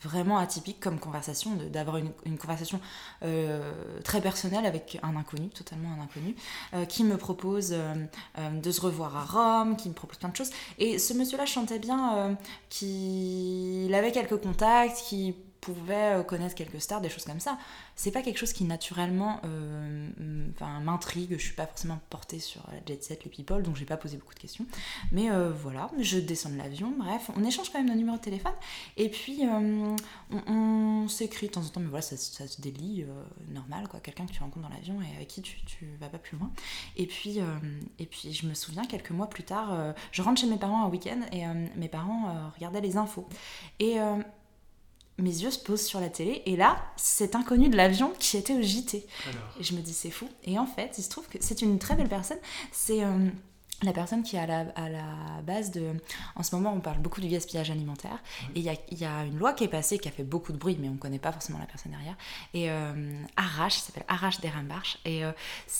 vraiment atypique comme conversation, d'avoir une, conversation euh, très personnelle avec un inconnu, totalement un inconnu, euh, qui me propose de se revoir à Rome, qui me propose plein de choses. Et ce monsieur-là chantait bien qu'il avait quelques contacts, qui pouvait connaître quelques stars, des choses comme ça c'est pas quelque chose qui naturellement euh, m'intrigue. Je suis pas forcément portée sur la jet set, les people, donc j'ai pas posé beaucoup de questions. Mais euh, voilà, je descends de l'avion, bref, on échange quand même nos numéros de téléphone. Et puis euh, on, s'écrit de temps en temps, mais voilà, ça, se délie normal, quoi. Quelqu'un que tu rencontres dans l'avion et avec qui tu, tu vas pas plus loin. Et puis, et puis je me souviens quelques mois plus tard, je rentre chez mes parents un week-end et mes parents regardaient les infos. Et mes yeux se posent sur la télé et là, c'est inconnu de l'avion qui était au JT. Et je me dis, c'est fou. Et en fait, il se trouve que c'est une très belle personne. C'est. Euh, la personne qui est à la, à la, base de... En ce moment, on parle beaucoup du gaspillage alimentaire. Et il y a, y a, une loi qui est passée, qui a fait beaucoup de bruit, mais on ne connaît pas forcément la personne derrière. Et euh, Arrache, il s'appelle Arrache Derenbarch. Et euh,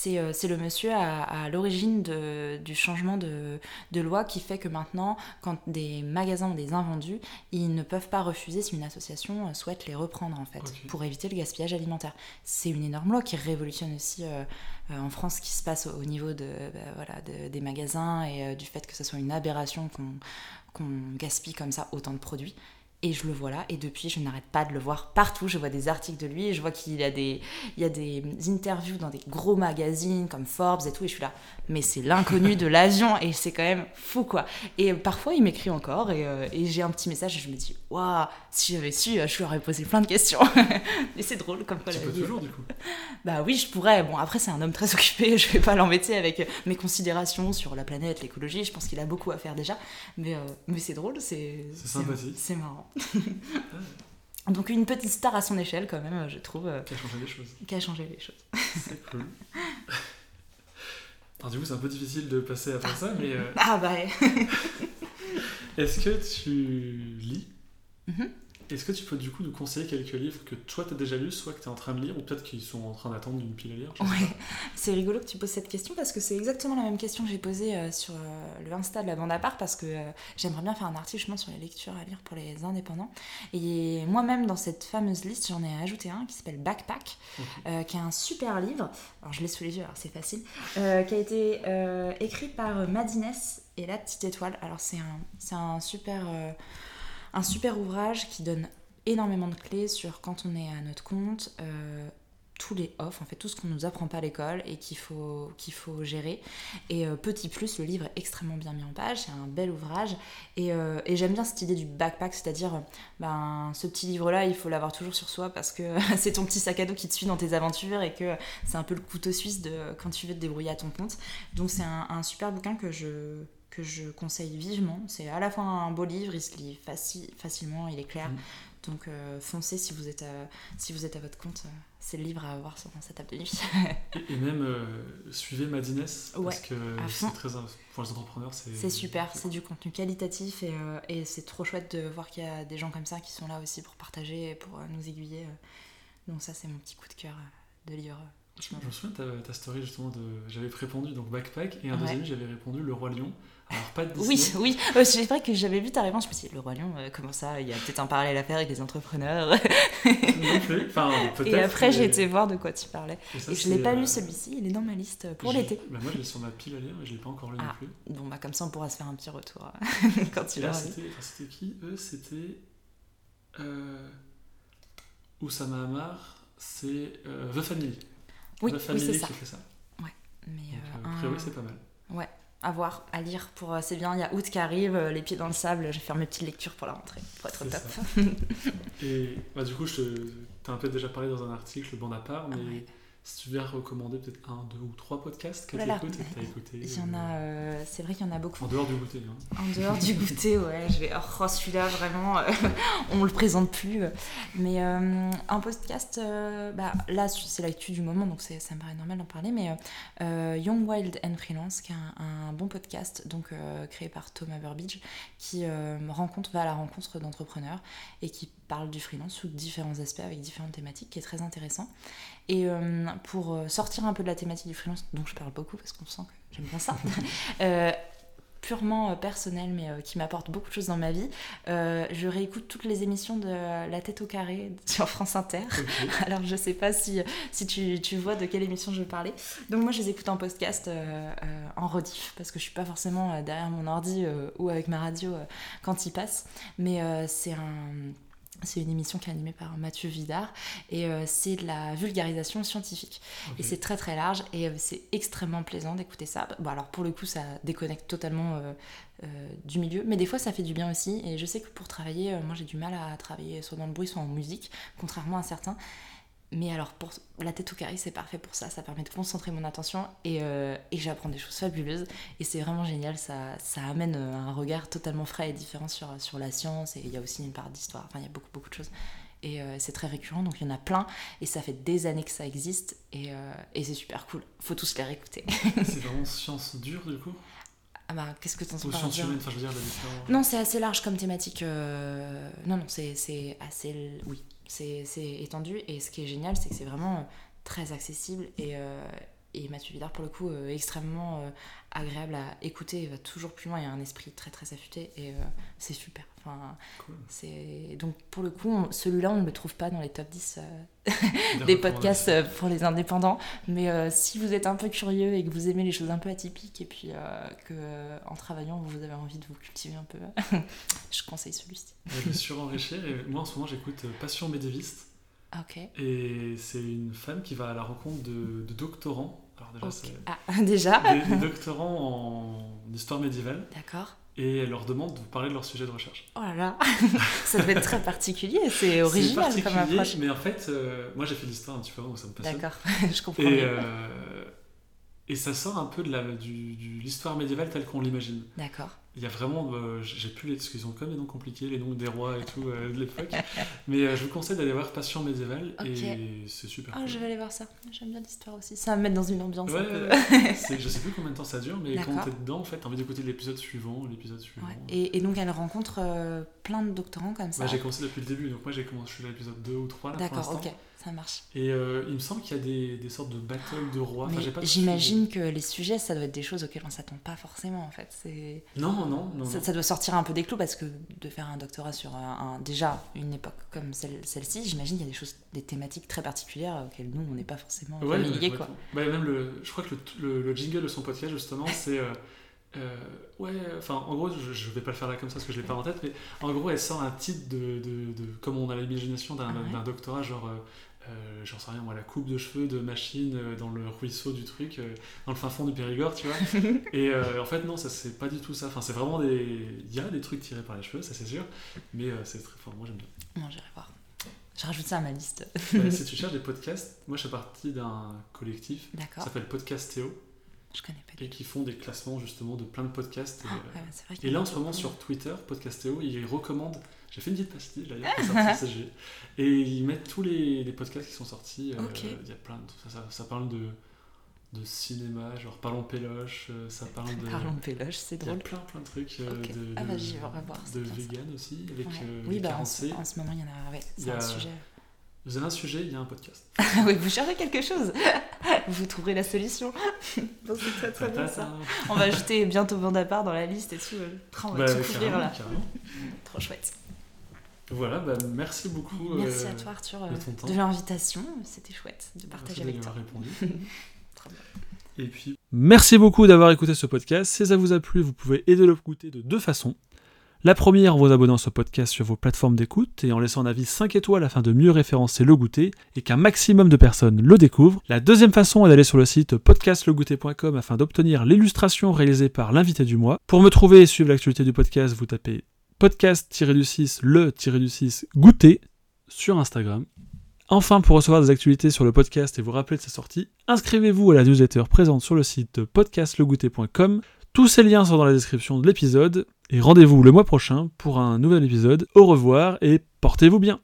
euh, c'est le monsieur à, à l'origine du changement de, de, loi qui fait que maintenant, quand des magasins ont des invendus, ils ne peuvent pas refuser si une association souhaite les reprendre, en fait, pour éviter le gaspillage alimentaire. C'est une énorme loi qui révolutionne aussi euh, en France qui se passe au, niveau de, bah, voilà, des magasins et euh, du fait que ce soit une aberration qu'on gaspille comme ça autant de produits. Et je le vois là, et depuis, je n'arrête pas de le voir partout. Je vois des articles de lui, et je vois qu'il y a des, il y a des interviews dans des gros magazines comme Forbes et tout, et je suis là, mais c'est l'inconnu de l'avion, et c'est quand même fou quoi. Et parfois, il m'écrit encore, et, euh, et j'ai un petit message, et je me dis, waouh, si j'avais su, je lui aurais posé plein de questions. et c'est drôle comme quoi tu peux toujours du coup Bah oui, je pourrais. Bon, après, c'est un homme très occupé, je vais pas l'embêter avec mes considérations sur la planète, l'écologie, je pense qu'il a beaucoup à faire déjà, mais, euh, mais c'est drôle, c'est sympathique. C'est marrant. Donc une petite star à son échelle quand même, je trouve. Qui a changé les choses. Qui a changé les choses. C'est cool. Alors du coup c'est un peu difficile de passer après ça, mais... Euh, ah bah Est-ce que tu lis? Mm-hmm. Est-ce que tu peux du coup nous conseiller quelques livres que toi tu as déjà lus, soit que tu es en train de lire, ou peut-être qu'ils sont en train d'attendre une pile à lire Ouais, c'est rigolo que tu poses cette question parce que c'est exactement la même question que j'ai posée euh, sur euh, le Insta de la bande à part parce que euh, j'aimerais bien faire un article justement sur les lectures à lire pour les indépendants. Et moi-même, dans cette fameuse liste, j'en ai ajouté un qui s'appelle Backpack, qui est un super livre. Alors je l'ai sous les yeux, alors c'est facile, qui a été écrit par Madines et la petite étoile. Alors c'est un, un super un super ouvrage qui donne énormément de clés sur quand on est à notre compte, euh, tous les off, en fait tout ce qu'on nous apprend pas à l'école et qu'il faut, qu'il faut gérer. Et euh, petit plus, le livre est extrêmement bien mis en page, c'est un bel ouvrage. Et, euh, j'aime bien cette idée du backpack, c'est-à-dire ben, ce petit livre-là, il faut l'avoir toujours sur soi parce que c'est ton petit sac à dos qui te suit dans tes aventures et que c'est un peu le couteau suisse de quand tu veux te débrouiller à ton compte. Donc c'est un super bouquin que je, que je conseille vivement. C'est à la fois un beau livre, il se lit facilement, il est clair. Mm. Donc euh, foncez si vous êtes à, si vous êtes à votre compte. Euh, c'est le livre à avoir sur sa table de nuit. et, même euh, suivez Madines parce que c'est très pour les entrepreneurs c'est. C'est super, c'est du contenu qualitatif et, et c'est trop chouette de voir qu'il y a des gens comme ça qui sont là aussi pour partager et pour nous aiguiller. Donc ça c'est mon petit coup de cœur de livre je me souviens de ta, story justement de. J'avais répondu donc backpack et un deuxième j'avais répondu le roi lion. Alors pas de. Oui, oui. Euh, c'est vrai que j'avais vu ta réponse. Je me suis dit le roi lion, euh, comment ça Il y a peut-être un parallèle à faire avec les entrepreneurs. enfin, et après j'ai été voir de quoi tu parlais. Et, je l'ai pas lu euh, celui-ci. Il est dans ma liste pour l'été. Bah, moi je l'ai sur ma pile à lire et je l'ai pas encore lu non ah, plus. Bon bah comme ça on pourra se faire un petit retour quand tu l'as. C'était qui Eux? C'était. Euh... Oussama Hamar, c'est The Family. Oui, oui c'est ça. ça. Ouais, mais Donc, euh, c'est pas mal. Ouais, à voir, à lire. Pour, euh, c'est bien, il y a août qui arrive, euh, les pieds dans le sable, je vais faire mes petites lectures pour la rentrée, pour être top. Et bah, du coup, je te, as un peu déjà parlé dans un article, bon à part, mais si tu veux recommander peut-être un, deux ou trois podcasts que tu écoutes et que tu as écouté. Il y en a, euh, c'est vrai qu'il y en a beaucoup. En dehors du goûter. Hein. En dehors du goûter, ouais. Je vais, oh, celui-là, vraiment, euh, on le présente plus. Mais euh, un podcast, bah, là, c'est l'actu du moment, donc ça me paraît normal d'en parler. Mais Young Wild and Freelance, qui est un, bon podcast, donc créé par Thomas Burbidge, qui rencontre, va à la rencontre d'entrepreneurs et qui parle du freelance sous différents aspects avec différentes thématiques, qui est très intéressant. Et euh, pour euh, sortir un peu de la thématique du freelance, dont je parle beaucoup parce qu'on sent que j'aime bien ça, euh, purement personnel mais qui m'apporte beaucoup de choses dans ma vie, je réécoute toutes les émissions de La tête au carré sur France Inter. Alors je sais pas si, si tu, tu, vois de quelle émission je veux parler. Donc moi je les écoute en podcast en rediff parce que je suis pas forcément derrière mon ordi ou avec ma radio quand il passe. Mais c'est un c'est une émission qui est animée par Mathieu Vidard et euh, c'est de la vulgarisation scientifique. Et c'est très très large et euh, c'est extrêmement plaisant d'écouter ça. Bon alors pour le coup ça déconnecte totalement euh, du milieu, mais des fois ça fait du bien aussi. Et je sais que pour travailler, moi j'ai du mal à travailler soit dans le bruit soit en musique, contrairement à certains. Mais alors, pour la tête au carré, c'est parfait pour ça. Ça permet de concentrer mon attention et, euh, et j'apprends des choses fabuleuses. Et c'est vraiment génial. Ça, ça amène euh, un regard totalement frais et différent sur, sur la science. Et il y a aussi une part d'histoire. Enfin, il y a beaucoup, beaucoup de choses. Et euh, c'est très récurrent. Donc, il y en a plein. Et ça fait des années que ça existe. Et, et c'est super cool. Faut tous les réécouter. c'est vraiment science dure, du coup? Ah bah, qu'est-ce que tu entends par science humaine, enfin, je veux dire, la Non, c'est assez large comme thématique. Non, non, c'est assez. Oui, c'est étendu. Et ce qui est génial c'est que c'est vraiment très accessible et, euh, et Mathieu Vidard pour le coup euh, extrêmement agréable à écouter. Il va toujours plus loin. Il a un esprit très très affûté et c'est super. Enfin c'est donc pour le coup celui-là on ne le trouve pas dans les top 10 des podcasts pour les indépendants. Mais si vous êtes un peu curieux et que vous aimez les choses un peu atypiques et puis que en travaillant vous avez envie de vous cultiver un peu je conseille celui-ci. Je vais surenrichir et moi en ce moment j'écoute Passion médiéviste. Ok. Et c'est une femme qui va à la rencontre de, doctorants. Alors déjà, c'est ah, déjà des, doctorants en histoire médiévale. D'accord. Et elle leur demande de vous parler de leur sujet de recherche. Oh là là, ça doit être très particulier, c'est original comme approche. Mais en fait, euh, moi j'ai fait l'histoire un petit peu avant, ça me passionne. D'accord, je comprends. Et, euh, et ça sort un peu de la- du- du- l'histoire médiévale telle qu'on l'imagine. D'accord. Il y a vraiment, euh, j'ai plus les, parce qu'ils ont comme des noms compliqués, les noms des rois et tout euh, de l'époque. Mais euh, je vous conseille d'aller voir Passion médiévale et c'est super. Ah, cool. je vais aller voir ça. J'aime bien l'histoire aussi. Ça va me mettre dans une ambiance Ouais, un peu. je sais plus combien de temps ça dure, mais quand t'es dedans, en fait, t'as envie d'écouter l'épisode suivant, l'épisode suivant. Ouais. Et, et donc elle rencontre plein de doctorants comme ça. Bah, j'ai commencé depuis le début, donc moi j'ai commencé, je suis à l'épisode 2 ou 3 là D'accord, ok, ça marche. Et euh, il me semble qu'il y a des, des sortes de batailles de rois. Enfin, J'imagine que les sujets, ça doit être des choses auxquelles on s'attend pas forcément en fait. Non, non, non. ça, non. ça doit sortir un peu des clous parce que de faire un doctorat sur un, déjà une époque comme celle- celle-ci, j'imagine qu'il y a des choses, des thématiques très particulières auxquelles nous on n'est pas forcément Ouais, familiers quoi. Bah, même le, je crois que le, le- le jingle de son podcast, justement, c'est. euh, euh, ouais, enfin, en gros, je, je vais pas le faire là comme ça parce que je l'ai pas en tête, mais en gros, elle sort un titre de. de, de- comme on a l'imagination d'un Ah ouais. doctorat, genre. Euh, J'en sais rien, moi, la coupe de cheveux de machine euh, dans le ruisseau du truc, euh, dans le fin fond du Périgord, tu vois. Et euh, en fait, non, ça c'est pas du tout ça. Enfin, c'est vraiment des. Il y a des trucs tirés par les cheveux, ça c'est sûr, mais c'est très fort. Moi j'aime bien. Non, j'irai voir. Je rajoute ça à ma liste. Ouais, si tu cherches des podcasts, moi je fais partie d'un collectif qui s'appelle Podcast Théo Je connais pas. et qui font des classements justement de plein de podcasts. Et, Ah, ouais, et là en ce moment sur Twitter, Podcast Théo, ils recommandent. J'ai fait une petite pastille d'ailleurs. Et ils mettent tous les, les podcasts qui sont sortis. euh. Il y a plein de. Ça, ça- parle de, de cinéma, genre Parlons Péloche, euh, ça parle de. Parlons Péloche, c'est Il y a drôle. plein plein de trucs euh, Ok. de, Ah bah, j'y de bien ça. vegan aussi avec Ouais. euh, oui, bah en, 40 ce, en ce moment, il y en a. Ouais, c'est un sujet. Vous avez un sujet, il y a un podcast. oui, vous cherchez quelque chose. Vous trouverez la solution. Bon, c'est très très bien ça. Ta-ta-ta. On va ajouter bientôt bande à part dans la liste et tout. On va Bah, tout couvrir là. Trop chouette. Voilà, bah, merci beaucoup. Merci euh, à toi Arthur euh, de de l'invitation. C'était chouette de merci partager avec toi. répondu. Trop bien. Et puis, merci beaucoup d'avoir écouté ce podcast. Si ça vous a plu, vous pouvez aider le goûter de deux façons. La première en vous abonnant à ce podcast sur vos plateformes d'écoute et en laissant un avis 5 étoiles afin de mieux référencer le goûter et qu'un maximum de personnes le découvrent. La deuxième façon est d'aller sur le site podcastlegoûter.com afin d'obtenir l'illustration réalisée par l'invité du mois. Pour me trouver et suivre l'actualité du podcast, vous tapez podcast-du-6 le-du-6 goûter sur Instagram. Enfin, pour recevoir des actualités sur le podcast et vous rappeler de sa sortie, inscrivez-vous à la newsletter présente sur le site podcastlegoûter.com. Tous ces liens sont dans la description de l'épisode. Et rendez-vous le mois prochain pour un nouvel épisode. Au revoir et portez-vous bien.